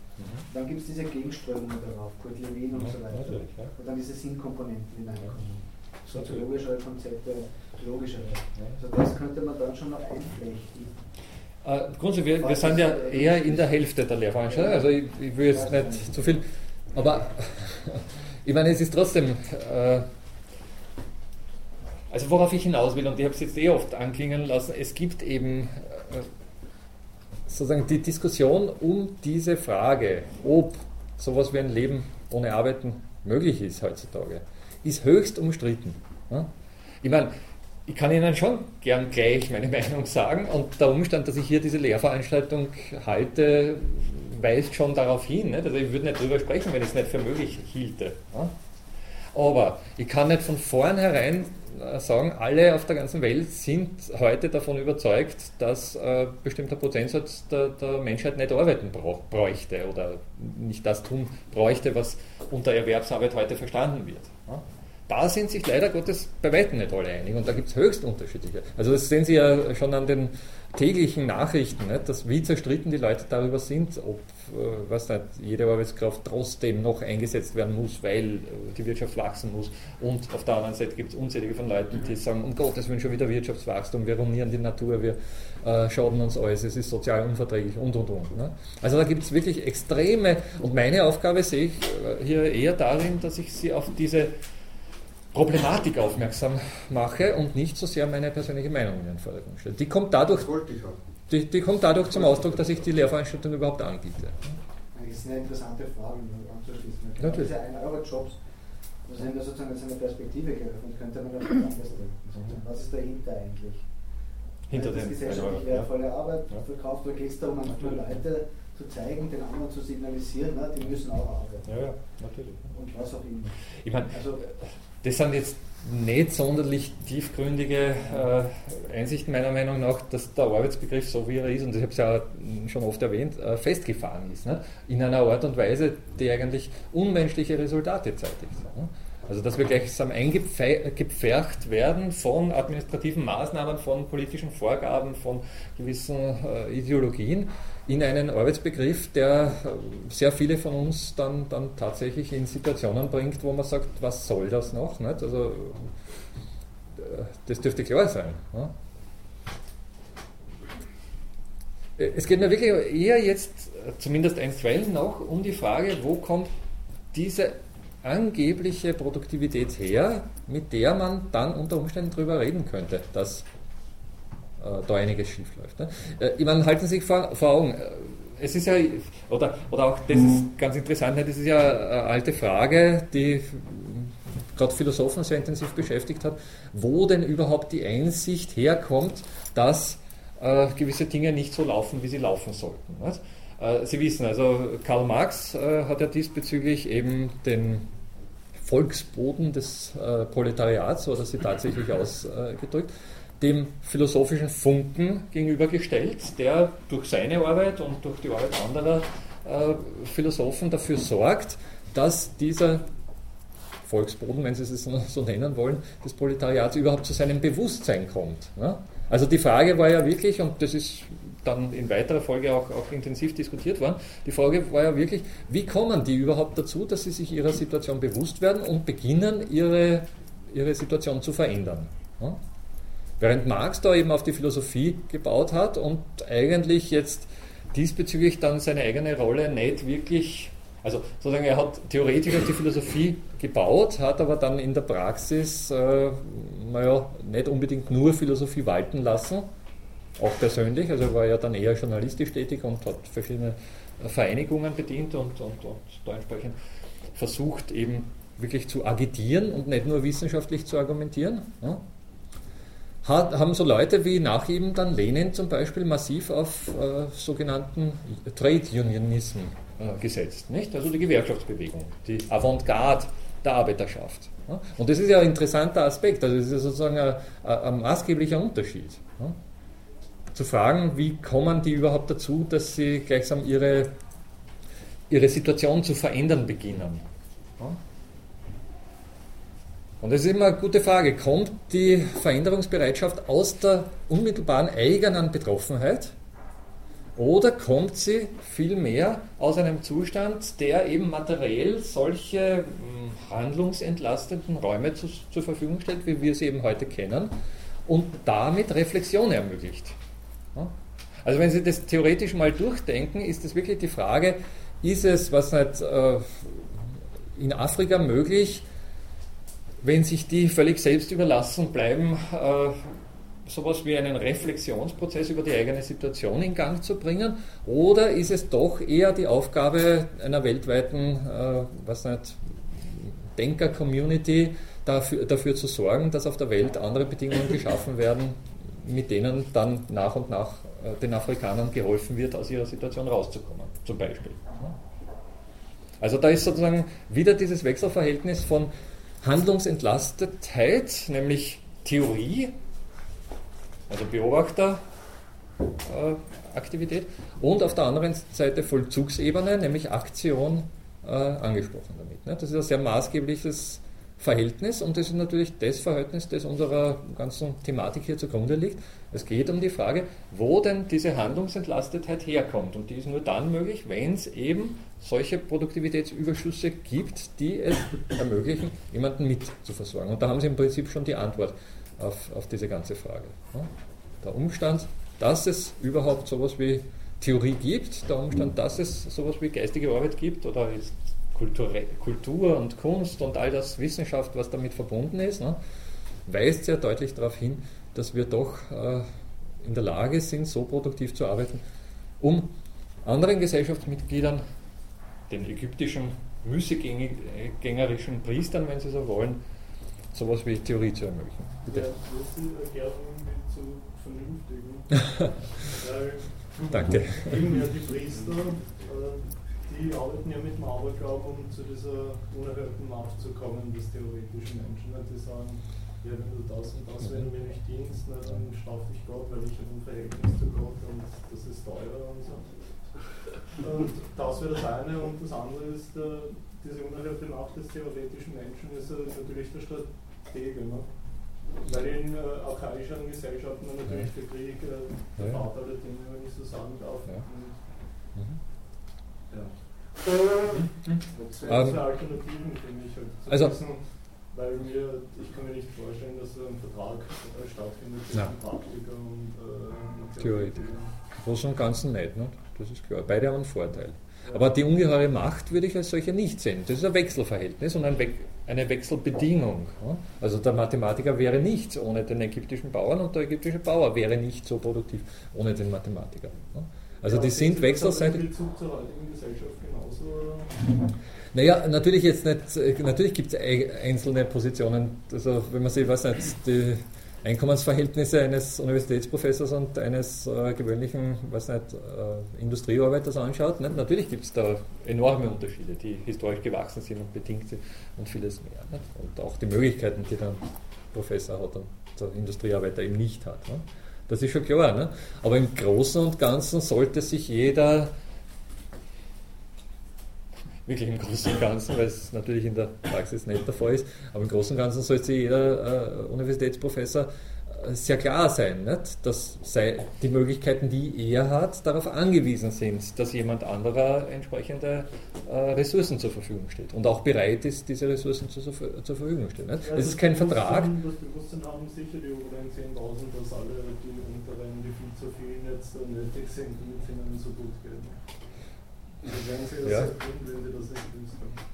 Dann gibt es diese Gegenströmungen darauf, Kurt Lewin und so weiter. ja. Und dann diese Sinnkomponenten hineinkommen. Soziologischere Konzepte, logischere. Also das könnte man dann schon noch einflechten. Äh, grundsätzlich, wir, wir sind ja eher in der Hälfte der Lehrveranstaltung, also ich, ich will jetzt nicht zu viel, aber ich meine, es ist trotzdem, äh, also worauf ich hinaus will, und ich habe es jetzt eh oft anklingen lassen, es gibt eben äh, sozusagen die Diskussion um diese Frage, ob sowas wie ein Leben ohne Arbeiten möglich ist heutzutage, ist höchst umstritten. Ich meine, ich kann Ihnen schon gern gleich meine Meinung sagen und der Umstand, dass ich hier diese Lehrveranstaltung halte, weist schon darauf hin. Nicht? Also ich würde nicht darüber sprechen, wenn ich es nicht für möglich hielte. Aber ich kann nicht von vornherein sagen, alle auf der ganzen Welt sind heute davon überzeugt, dass äh, bestimmter Prozentsatz der, der Menschheit nicht arbeiten bräuchte oder nicht das tun bräuchte, was unter Erwerbsarbeit heute verstanden wird. Ja? Da sind sich leider Gottes bei weitem nicht alle einig und da gibt es höchst unterschiedliche. Also das sehen Sie ja schon an den täglichen Nachrichten, nicht? dass wie zerstritten die Leute darüber sind, ob äh, was nicht, jede Arbeitskraft trotzdem noch eingesetzt werden muss, weil äh, die Wirtschaft wachsen muss. Und auf der anderen Seite gibt es unzählige von Leuten, die sagen, um Gottes Willen schon wieder Wirtschaftswachstum, wir ruinieren die Natur, wir äh, schaden uns alles, es ist sozial unverträglich und und und. Ne? Also da gibt es wirklich extreme, und meine Aufgabe sehe ich äh, hier eher darin, dass ich sie auf diese Problematik aufmerksam mache und nicht so sehr meine persönliche Meinung in den Vordergrund stelle. Die kommt dadurch, Das die, die kommt dadurch zum Ausdruck, dass ich die Lehrveranstaltung überhaupt anbiete. Das ist eine interessante Frage, um anzuschließen. Natürlich. Diese 1-Euro-Jobs, das sind ja sozusagen jetzt eine Perspektive geöffnet, könnte man auch anders denken. sozusagen. Was ist dahinter eigentlich? Hinter das dem gesellschaftlich ja. wertvolle Arbeit Ja. verkauft, oder geht es darum, einfach nur Leute zu zeigen, den anderen zu signalisieren, ne, die müssen auch arbeiten. Ja, ja, natürlich. Und was auch immer. Ich meine, Also, das sind jetzt nicht sonderlich tiefgründige äh, Einsichten meiner Meinung nach, dass der Arbeitsbegriff, so wie er ist, und ich habe es ja schon oft erwähnt, äh, festgefahren ist. Ne? In einer Art und Weise, die eigentlich unmenschliche Resultate zeitigt. Ne? Also dass wir gleichsam eingepfercht werden von administrativen Maßnahmen, von politischen Vorgaben, von gewissen äh, Ideologien in einen Arbeitsbegriff, der äh, sehr viele von uns dann, dann tatsächlich in Situationen bringt, wo man sagt, was soll das noch? Nicht? Also äh, das dürfte klar sein. Ne? Es geht mir wirklich eher jetzt, zumindest einstweilen noch, um die Frage, wo kommt diese angebliche Produktivität her, mit der man dann unter Umständen darüber reden könnte, dass da einiges schief läuft. Ne? Äh, ich meine, halten Sie sich vor, vor Augen, äh, es ist ja, oder, oder auch das ist ganz interessant, ne, das ist ja eine alte Frage, die gerade Philosophen sehr intensiv beschäftigt hat, wo denn überhaupt die Einsicht herkommt, dass äh, gewisse Dinge nicht so laufen, wie sie laufen sollten. Äh, sie wissen, also Karl Marx äh, hat ja diesbezüglich eben den Volksboden des äh, Proletariats, so hat er sie tatsächlich ausgedrückt, dem philosophischen Funken gegenübergestellt, der durch seine Arbeit und durch die Arbeit anderer äh, Philosophen dafür sorgt, dass dieser Volksboden, wenn Sie es so nennen wollen, des Proletariats überhaupt zu seinem Bewusstsein kommt. Ne? Also die Frage war ja wirklich, und das ist dann in weiterer Folge auch, auch intensiv diskutiert worden, die Frage war ja wirklich, wie kommen die überhaupt dazu, dass sie sich ihrer Situation bewusst werden und beginnen, ihre, ihre Situation zu verändern. Ne? Während Marx da eben auf die Philosophie gebaut hat und eigentlich jetzt diesbezüglich dann seine eigene Rolle nicht wirklich also sozusagen, er hat theoretisch auf die Philosophie gebaut, hat aber dann in der Praxis, äh, naja, nicht unbedingt nur Philosophie walten lassen, auch persönlich, also er war ja dann eher journalistisch tätig und hat verschiedene Vereinigungen bedient und, und, und da entsprechend versucht eben wirklich zu agitieren und nicht nur wissenschaftlich zu argumentieren. Ja. Hat, haben so Leute wie nach ihm dann Lenin zum Beispiel massiv auf äh, sogenannten Trade Unionism äh, gesetzt. Nicht? Also die Gewerkschaftsbewegung, die Avantgarde der Arbeiterschaft. Und das ist ja ein interessanter Aspekt, also das ist ja sozusagen ein, ein maßgeblicher Unterschied. Zu fragen, wie kommen die überhaupt dazu, dass sie gleichsam ihre, ihre Situation zu verändern beginnen. Und das ist immer eine gute Frage. Kommt die Veränderungsbereitschaft aus der unmittelbaren eigenen Betroffenheit? Oder kommt sie vielmehr aus einem Zustand, der eben materiell solche hm, handlungsentlastenden Räume zu, zur Verfügung stellt, wie wir sie eben heute kennen, und damit Reflexion ermöglicht? Also wenn Sie das theoretisch mal durchdenken, ist es wirklich die Frage, ist es, was nicht äh, in Afrika möglich, wenn sich die völlig selbst überlassen bleiben, äh, sowas wie einen Reflexionsprozess über die eigene Situation in Gang zu bringen? Oder ist es doch eher die Aufgabe einer weltweiten, äh, Denker-Community, dafür, dafür zu sorgen, dass auf der Welt andere Bedingungen geschaffen werden, mit denen dann nach und nach äh, den Afrikanern geholfen wird, aus ihrer Situation rauszukommen, zum Beispiel. Also da ist sozusagen wieder dieses Wechselverhältnis von Handlungsentlastetheit, nämlich Theorie, also Beobachteraktivität, und auf der anderen Seite Vollzugsebene, nämlich Aktion äh, angesprochen damit. Ne? Das ist ein sehr maßgebliches Verhältnis und das ist natürlich das Verhältnis, das unserer ganzen Thematik hier zugrunde liegt. Es geht um die Frage, wo denn diese Handlungsentlastetheit herkommt. Und die ist nur dann möglich, wenn es eben solche Produktivitätsüberschüsse gibt, die es ermöglichen, jemanden mit zu versorgen. Und da haben Sie im Prinzip schon die Antwort auf, auf diese ganze Frage. Der Umstand, dass es überhaupt sowas wie Theorie gibt, der Umstand, dass es sowas wie geistige Arbeit gibt oder ist Kultur, Kultur und Kunst und all das Wissenschaft, was damit verbunden ist, ne, weist sehr deutlich darauf hin, dass wir doch äh, in der Lage sind, so produktiv zu arbeiten, um anderen Gesellschaftsmitgliedern, den ägyptischen müßiggängerischen Priestern, wenn Sie so wollen, sowas wie Theorie zu ermöglichen. Bitte. Ja, das ist gerne zu vernünftigen. Danke. Eben ja die Priester, äh, die arbeiten ja mit dem Aberglauben, um zu dieser unerhörten Macht zu kommen, des theoretischen Menschen. Die sagen, ja, wenn du das und das, wenn du mir nicht dienst, na, dann straft dich Gott, weil ich ein Verhältnis zu Gott und das ist teurer und so. Und das wäre das eine und das andere ist, äh, diese unerhörte Macht des theoretischen Menschen ist natürlich der Staat Stege. Ne? Weil in äh, archaischen Gesellschaften natürlich der Krieg äh, der. Vater aller Dinge, wenn ich so sagen darf. Ja. Mhm. ja. Das wäre ähm, Alternativen für mich. Halt zu also, wissen, weil mir, ich kann mir nicht vorstellen, dass ein Vertrag äh, stattfindet zwischen Praktiker und äh, Theoretiker. Im Großen und Ganzen nicht, ne? das ist klar. Beide haben einen Vorteil. Aber die ungeheure Macht würde ich als solche nicht sehen. Das ist ein Wechselverhältnis und ein We eine Wechselbedingung. Also der Mathematiker wäre nichts ohne den ägyptischen Bauern und der ägyptische Bauer wäre nicht so produktiv ohne den Mathematiker. Also die sind wechselseitig. Bezug zur heutigen Gesellschaft Naja, natürlich jetzt nicht, natürlich gibt es einzelne Positionen, also wenn man sich, weiß nicht, die Einkommensverhältnisse eines Universitätsprofessors und eines äh, gewöhnlichen, weiß nicht, äh, Industriearbeiters anschaut, nicht? natürlich gibt es da enorme Unterschiede, die historisch gewachsen sind und bedingt sind und vieles mehr. Nicht? Und auch die Möglichkeiten, die der Professor hat und der Industriearbeiter eben nicht hat. Nicht? Das ist schon klar. Nicht? Aber im Großen und Ganzen sollte sich jeder wirklich im Großen und Ganzen, weil es natürlich in der Praxis nicht der Fall ist, aber im Großen und Ganzen sollte jeder äh, Universitätsprofessor äh, sehr klar sein, nicht? dass die Möglichkeiten, die er hat, darauf angewiesen sind, dass jemand anderer entsprechende äh, Ressourcen zur Verfügung steht und auch bereit ist, diese Ressourcen zu, zur Verfügung stehen. Nicht? Ja, es ist kein Vertrag. Das Bewusstsein haben sicher die oberen 10.000, dass alle die unteren, die viel zu viel jetzt nötig sind, damit ihnen so gut geht. Ja.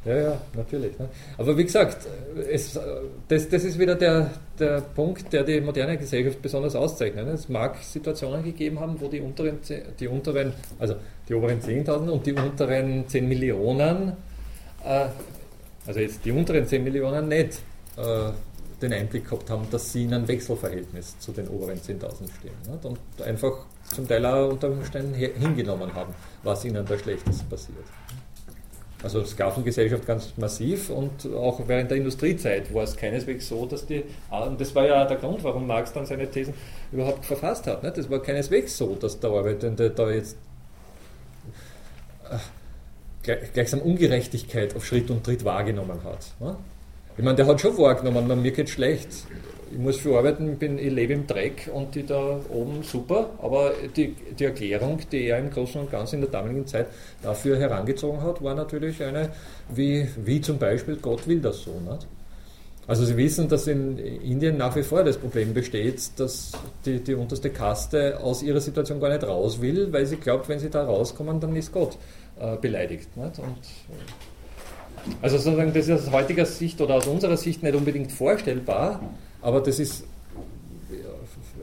Ja, ja, natürlich. Ne? Aber wie gesagt, es, das, das ist wieder der, der Punkt, der die moderne Gesellschaft besonders auszeichnet. Ne? Es mag Situationen gegeben haben, wo die unteren, die unteren also die oberen 10.000 und die unteren 10 Millionen, äh, also jetzt die unteren 10 Millionen nicht äh, den Einblick gehabt haben, dass sie in einem Wechselverhältnis zu den oberen 10.000 stehen. Nicht? Und einfach zum Teil auch unter Umständen hingenommen haben, was ihnen da Schlechtes passiert. Also Sklavengesellschaft ganz massiv und auch während der Industriezeit war es keineswegs so, dass die, und das war ja der Grund, warum Marx dann seine Thesen überhaupt verfasst hat, nicht? das war keineswegs so, dass der Arbeitende da jetzt äh, gleichsam Ungerechtigkeit auf Schritt und Tritt wahrgenommen hat. Ne? Ich meine, der hat schon wahrgenommen, mir geht schlecht. Ich muss viel arbeiten, bin, ich lebe im Dreck und die da oben super, aber die, die Erklärung, die er im Großen und Ganzen in der damaligen Zeit dafür herangezogen hat, war natürlich eine, wie, wie zum Beispiel, Gott will das so. Nicht? Also Sie wissen, dass in Indien nach wie vor das Problem besteht, dass die, die unterste Kaste aus ihrer Situation gar nicht raus will, weil sie glaubt, wenn sie da rauskommen, dann ist Gott äh, beleidigt. Nicht? Und, also sozusagen, das ist aus heutiger Sicht oder aus unserer Sicht nicht unbedingt vorstellbar, aber das ist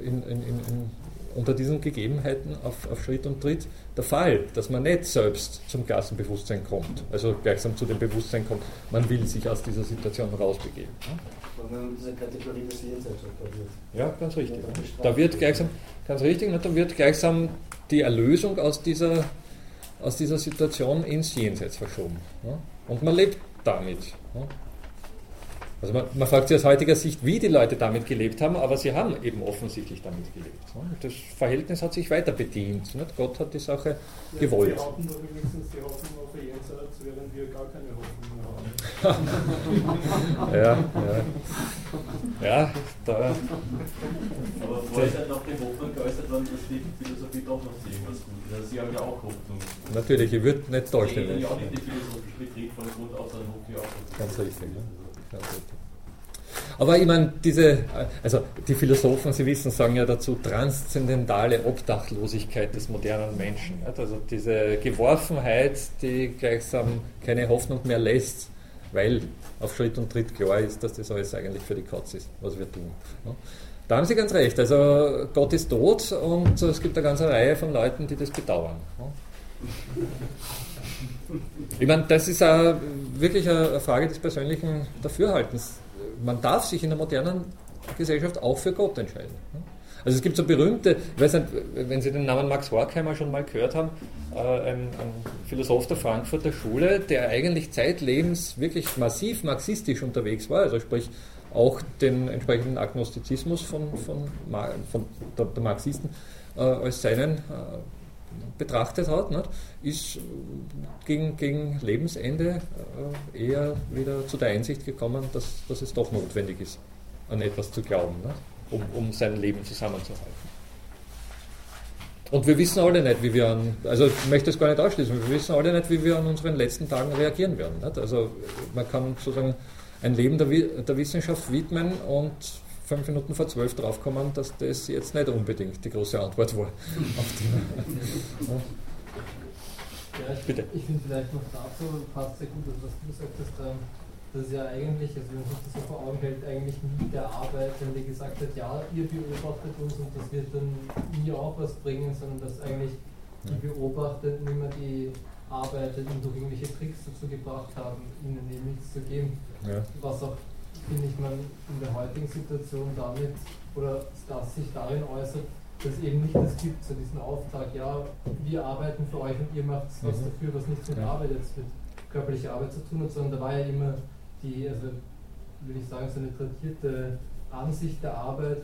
in, in, in, unter diesen Gegebenheiten auf, auf, Schritt und Tritt der Fall, dass man nicht selbst zum Klassenbewusstsein kommt, also gleichsam zu dem Bewusstsein kommt, man will sich aus dieser Situation rausbegeben. Weil man diese Kategorie des Jenseits wird. Ja, ganz richtig. Da wird gleichsam, ganz richtig, da wird gleichsam die Erlösung aus dieser, aus dieser Situation ins Jenseits verschoben. Und man lebt damit. Also man, man, fragt sich aus heutiger Sicht, wie die Leute damit gelebt haben, aber sie haben eben offensichtlich damit gelebt. Das Verhältnis hat sich weiter bedient. Gott hat die Sache ja, gewollt. Sie hatten doch wenigstens die Hoffnung auf ein Jenseits, während wir gar keine Hoffnung mehr haben. ja, ja. Ja, da. Aber vorher ist halt noch die Hoffnung geäußert worden, dass die Philosophie doch noch zu irgendwas gut ist. Also Sie haben ja auch Hoffnung. Natürlich, ich würde nicht darstellen. Sie ja auch nicht die philosophische Betrieb von Grund auf, sondern hoffen ja auch. Ganz richtig. Ja. Aber ich meine, diese, also die Philosophen, Sie wissen, sagen ja dazu transzendentale Obdachlosigkeit des modernen Menschen. Also diese Geworfenheit, die gleichsam keine Hoffnung mehr lässt, weil auf Schritt und Tritt klar ist, dass das alles eigentlich für die Katz ist, was wir tun. Da haben Sie ganz recht. Also Gott ist tot und es gibt eine ganze Reihe von Leuten, die das bedauern. Ich meine, das ist auch wirklich eine Frage des persönlichen Dafürhaltens. Man darf sich in der modernen Gesellschaft auch für Gott entscheiden. Also es gibt so berühmte, ich weiß nicht, wenn Sie den Namen Max Horkheimer schon mal gehört haben, äh, ein, ein Philosoph der Frankfurter Schule, der eigentlich zeitlebens wirklich massiv marxistisch unterwegs war, also sprich auch den entsprechenden Agnostizismus von, von, von der, Marxisten äh, als seinen äh, betrachtet hat, nicht, ist gegen, gegen Lebensende äh, eher wieder zu der Einsicht gekommen, dass, dass es doch notwendig ist, an etwas zu glauben, nicht, um, um sein Leben zusammenzuhalten. Und wir wissen alle nicht, wie wir an, also ich möchte es gar nicht ausschließen, wir wissen alle nicht, wie wir an unseren letzten Tagen reagieren werden. Nicht? Also man kann sozusagen ein Leben der, der Wissenschaft widmen und fünf Minuten vor zwölf draufkommen, dass das jetzt nicht unbedingt die große Antwort war. Die, ja. Ich, Bitte. ich finde vielleicht noch dazu passt sehr gut, also was du gesagt hast, ähm, dass ja eigentlich, also wenn man sich das so vor Augen hält, eigentlich nie der Arbeitende gesagt hat, ja, ihr beobachtet uns und das wird dann mir auch was bringen, sondern dass eigentlich die Beobachtenden immer die Arbeitenden durch irgendwelche Tricks dazu gebracht haben, ihnen eben nichts zu geben. Ja. Was auch, finde ich, man in der heutigen Situation damit, oder das sich darin äußert, dass es eben nicht das gibt, so diesen Auftrag, ja, wir arbeiten für euch und ihr macht was Mhm. dafür, was nichts mit Ja. Arbeit jetzt mit körperlicher Arbeit zu tun hat, sondern da war ja immer die, also würde ich sagen, so eine tradierte Ansicht der Arbeit,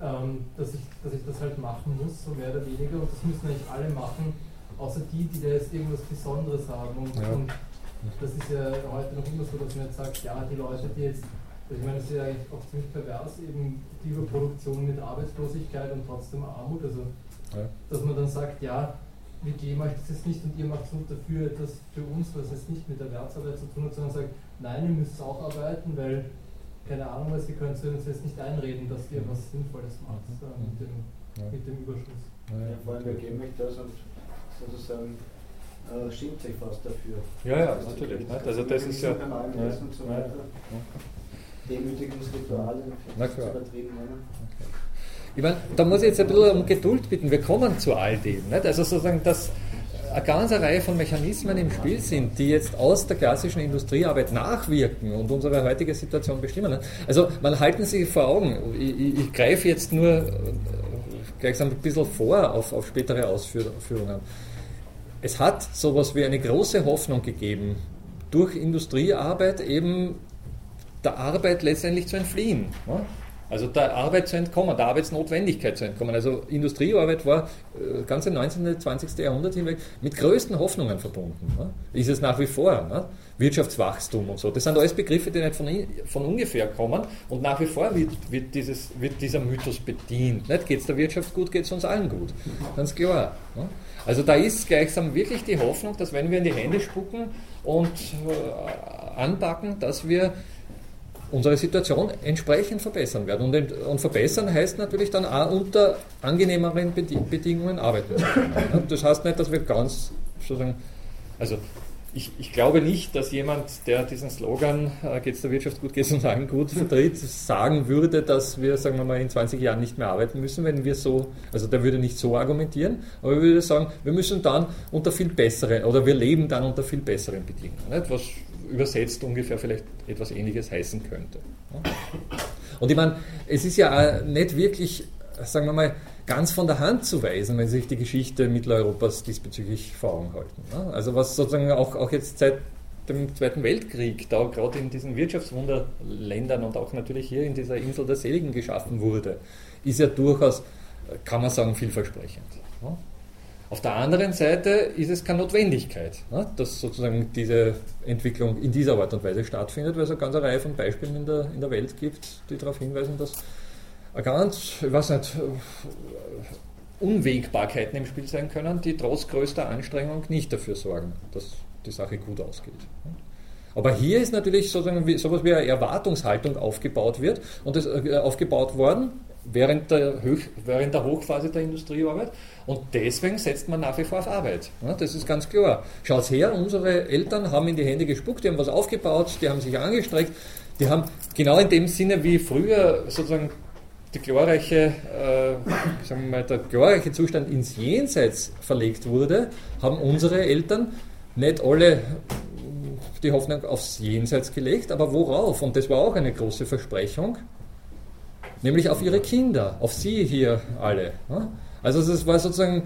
ähm, dass, ich, dass ich das halt machen muss, so mehr oder weniger, und das müssen eigentlich alle machen, außer die, die da jetzt irgendwas Besonderes haben. Und, Ja. und das ist ja heute noch immer so, dass man jetzt sagt, ja, die Leute, die jetzt, also ich meine, das ist ja eigentlich auch ziemlich pervers, eben die Überproduktion mit Arbeitslosigkeit und trotzdem Armut, also Ja. dass man dann sagt, ja, wir geben euch das jetzt nicht und ihr macht so dafür etwas für uns, was jetzt nicht mit Erwerbsarbeit zu tun hat, sondern sagt, nein, ihr müsst auch arbeiten, weil, keine Ahnung was, ihr könnt uns jetzt nicht einreden, dass ihr was Sinnvolles macht äh, mit, dem, Ja. mit dem Überschuss. Ja, vor allem, wir geben euch das und sozusagen äh, schämt sich fast dafür. Ja, ja, Das natürlich, gibt. nicht? Also das ist ja- Beim allem ja, und so ja, weiter. Demütigungsrituale, übertrieben nennen. Ich meine, da muss ich jetzt ein bisschen um Geduld bitten. Wir kommen zu all dem. Nicht? Also sozusagen, dass eine ganze Reihe von Mechanismen im Spiel sind, die jetzt aus der klassischen Industriearbeit nachwirken und unsere heutige Situation bestimmen. Also man halten Sie vor Augen, ich, ich, ich greife jetzt nur äh, gleichsam ein bisschen vor auf, auf spätere Ausführungen. Es hat sowas wie eine große Hoffnung gegeben, durch Industriearbeit eben der Arbeit letztendlich zu entfliehen. Ja? Also der Arbeit zu entkommen, der Arbeitsnotwendigkeit zu entkommen. Also Industriearbeit war äh, ganze 19. und 20. Jahrhundert hinweg mit größten Hoffnungen verbunden. Ja? Ist es nach wie vor. Ja? Wirtschaftswachstum und so. Das sind alles Begriffe, die nicht von, von ungefähr kommen. Und nach wie vor wird, wird, dieses, wird dieser Mythos bedient. Geht es der Wirtschaft gut, geht es uns allen gut. Ganz klar. Ja? Also da ist gleichsam wirklich die Hoffnung, dass wenn wir in die Hände spucken und äh, anpacken, dass wir unsere Situation entsprechend verbessern werden. Und, und, verbessern heißt natürlich dann auch unter angenehmeren Bedingungen arbeiten. Das heißt nicht, dass wir ganz sozusagen, also ich, ich, glaube nicht, dass jemand, der diesen Slogan äh, geht es der Wirtschaft gut, geht es uns allen gut vertritt, sagen würde, dass wir, sagen wir mal, in 20 Jahren nicht mehr arbeiten müssen, wenn wir so, also der würde nicht so argumentieren, aber er würde sagen, wir müssen dann unter viel besseren, oder wir leben dann unter viel besseren Bedingungen. Nicht? Was übersetzt ungefähr vielleicht etwas Ähnliches heißen könnte. Und ich meine, es ist ja auch nicht wirklich, sagen wir mal, ganz von der Hand zu weisen, wenn Sie sich die Geschichte Mitteleuropas diesbezüglich vor Augen halten. Also was sozusagen auch, auch jetzt seit dem Zweiten Weltkrieg, da gerade in diesen Wirtschaftswunderländern und auch natürlich hier in dieser Insel der Seligen geschaffen wurde, ist ja durchaus, kann man sagen, vielversprechend. Auf der anderen Seite ist es keine Notwendigkeit, dass sozusagen diese Entwicklung in dieser Art und Weise stattfindet, weil es eine ganze Reihe von Beispielen in der, in der Welt gibt, die darauf hinweisen, dass eine ganz, ich weiß nicht, Unwägbarkeiten im Spiel sein können, die trotz größter Anstrengung nicht dafür sorgen, dass die Sache gut ausgeht. Aber hier ist natürlich sozusagen wie, sowas wie eine Erwartungshaltung aufgebaut wird und das äh, aufgebaut worden während der, Hoch, während der Hochphase der Industriearbeit und deswegen setzt man nach wie vor auf Arbeit. Das ist ganz klar. Schaut her, unsere Eltern haben in die Hände gespuckt, die haben was aufgebaut, die haben sich angestreckt, die haben genau in dem Sinne wie früher sozusagen die glorreiche, äh, sagen wir mal, der glorreiche Zustand ins Jenseits verlegt wurde, haben unsere Eltern nicht alle die Hoffnung aufs Jenseits gelegt, aber worauf? Und das war auch eine große Versprechung, nämlich auf ihre Kinder, auf sie hier alle. Also das war sozusagen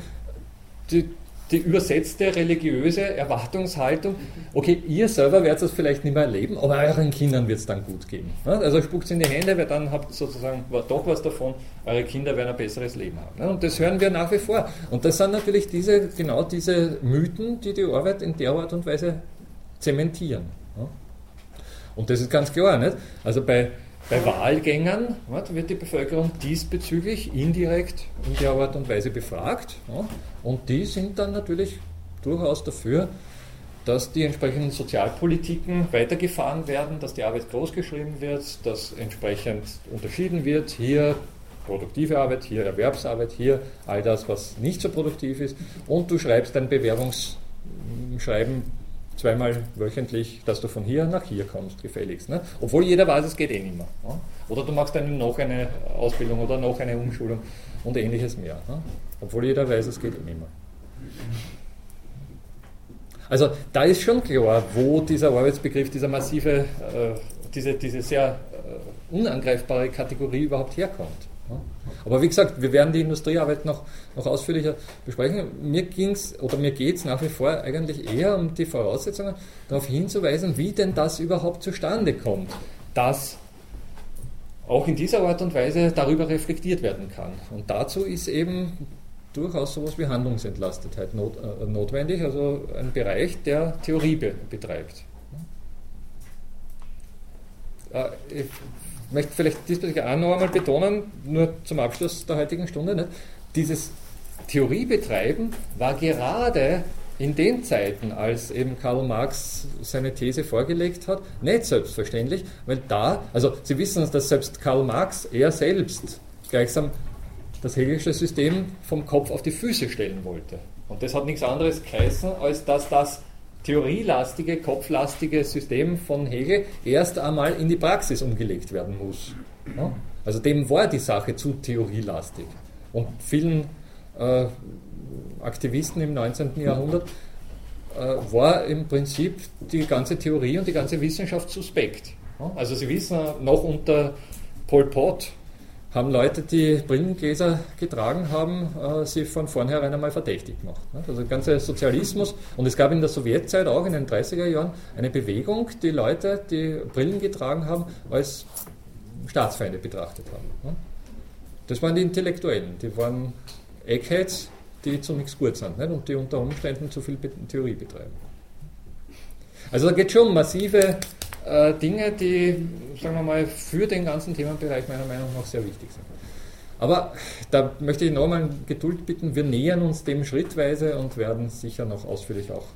die, die übersetzte religiöse Erwartungshaltung, okay, ihr selber werdet es vielleicht nicht mehr erleben, aber euren Kindern wird es dann gut gehen. Also spuckt es in die Hände, weil dann habt sozusagen doch was davon, eure Kinder werden ein besseres Leben haben. Und das hören wir nach wie vor. Und das sind natürlich diese, genau diese Mythen, die die Arbeit in der Art und Weise zementieren. Und das ist ganz klar, nicht? Also bei, bei Wahlgängern wird die Bevölkerung diesbezüglich indirekt in der Art und Weise befragt. Und die sind dann natürlich durchaus dafür, dass die entsprechenden Sozialpolitiken weitergefahren werden, dass die Arbeit großgeschrieben wird, dass entsprechend unterschieden wird, hier produktive Arbeit, hier Erwerbsarbeit, hier all das, was nicht so produktiv ist. Und du schreibst ein Bewerbungs schreiben zweimal wöchentlich, dass du von hier nach hier kommst, gefälligst. Ne? Obwohl jeder weiß, es geht eh nicht mehr. Ne? Oder du machst dann noch eine Ausbildung oder noch eine Umschulung und ähnliches mehr. Ne? Obwohl jeder weiß, es geht eh nicht mehr. Also da ist schon klar, wo dieser Arbeitsbegriff, dieser massive, äh, diese, diese sehr äh, unangreifbare Kategorie überhaupt herkommt. Aber wie gesagt, wir werden die Industriearbeit noch, noch ausführlicher besprechen. Mir ging es oder mir geht es nach wie vor eigentlich eher um die Voraussetzungen, darauf hinzuweisen, wie denn das überhaupt zustande kommt, dass auch in dieser Art und Weise darüber reflektiert werden kann. Und dazu ist eben durchaus sowas wie Handlungsentlastetheit not, äh, notwendig, also ein Bereich, der Theorie be, betreibt. Äh, möchte vielleicht diesbezüglich auch noch einmal betonen, nur zum Abschluss der heutigen Stunde, ne, dieses Theoriebetreiben war gerade in den Zeiten, als eben Karl Marx seine These vorgelegt hat, nicht selbstverständlich, weil da, also Sie wissen, dass selbst Karl Marx, er selbst, gleichsam das hegelische System vom Kopf auf die Füße stellen wollte. Und das hat nichts anderes geheißen, als dass das theorielastige, kopflastige System von Hegel erst einmal in die Praxis umgelegt werden muss. Also dem war die Sache zu theorielastig. Und vielen äh, Aktivisten im 19. Jahrhundert äh, war im Prinzip die ganze Theorie und die ganze Wissenschaft suspekt. Also Sie wissen, noch unter Pol Pot haben Leute, die Brillengläser getragen haben, äh, sie von vornherein einmal verdächtig gemacht. Ne? Also der ganze Sozialismus und es gab in der Sowjetzeit auch in den 30er Jahren eine Bewegung, die Leute, die Brillen getragen haben, als Staatsfeinde betrachtet haben. Ne? Das waren die Intellektuellen, die waren Eggheads, die zu nichts gut sind nicht? und die unter Umständen zu viel Theorie betreiben. Also da geht schon um massive äh, Dinge, die, sagen wir mal, für den ganzen Themenbereich meiner Meinung nach sehr wichtig sind. Aber da möchte ich nochmal Geduld bitten. Wir nähern uns dem schrittweise und werden sicher noch ausführlich auch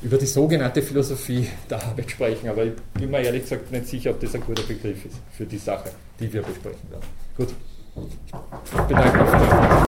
über die sogenannte Philosophie der Arbeit sprechen. Aber ich bin mir ehrlich gesagt nicht sicher, ob das ein guter Begriff ist für die Sache, die wir besprechen werden. Gut. Ich bedanke mich.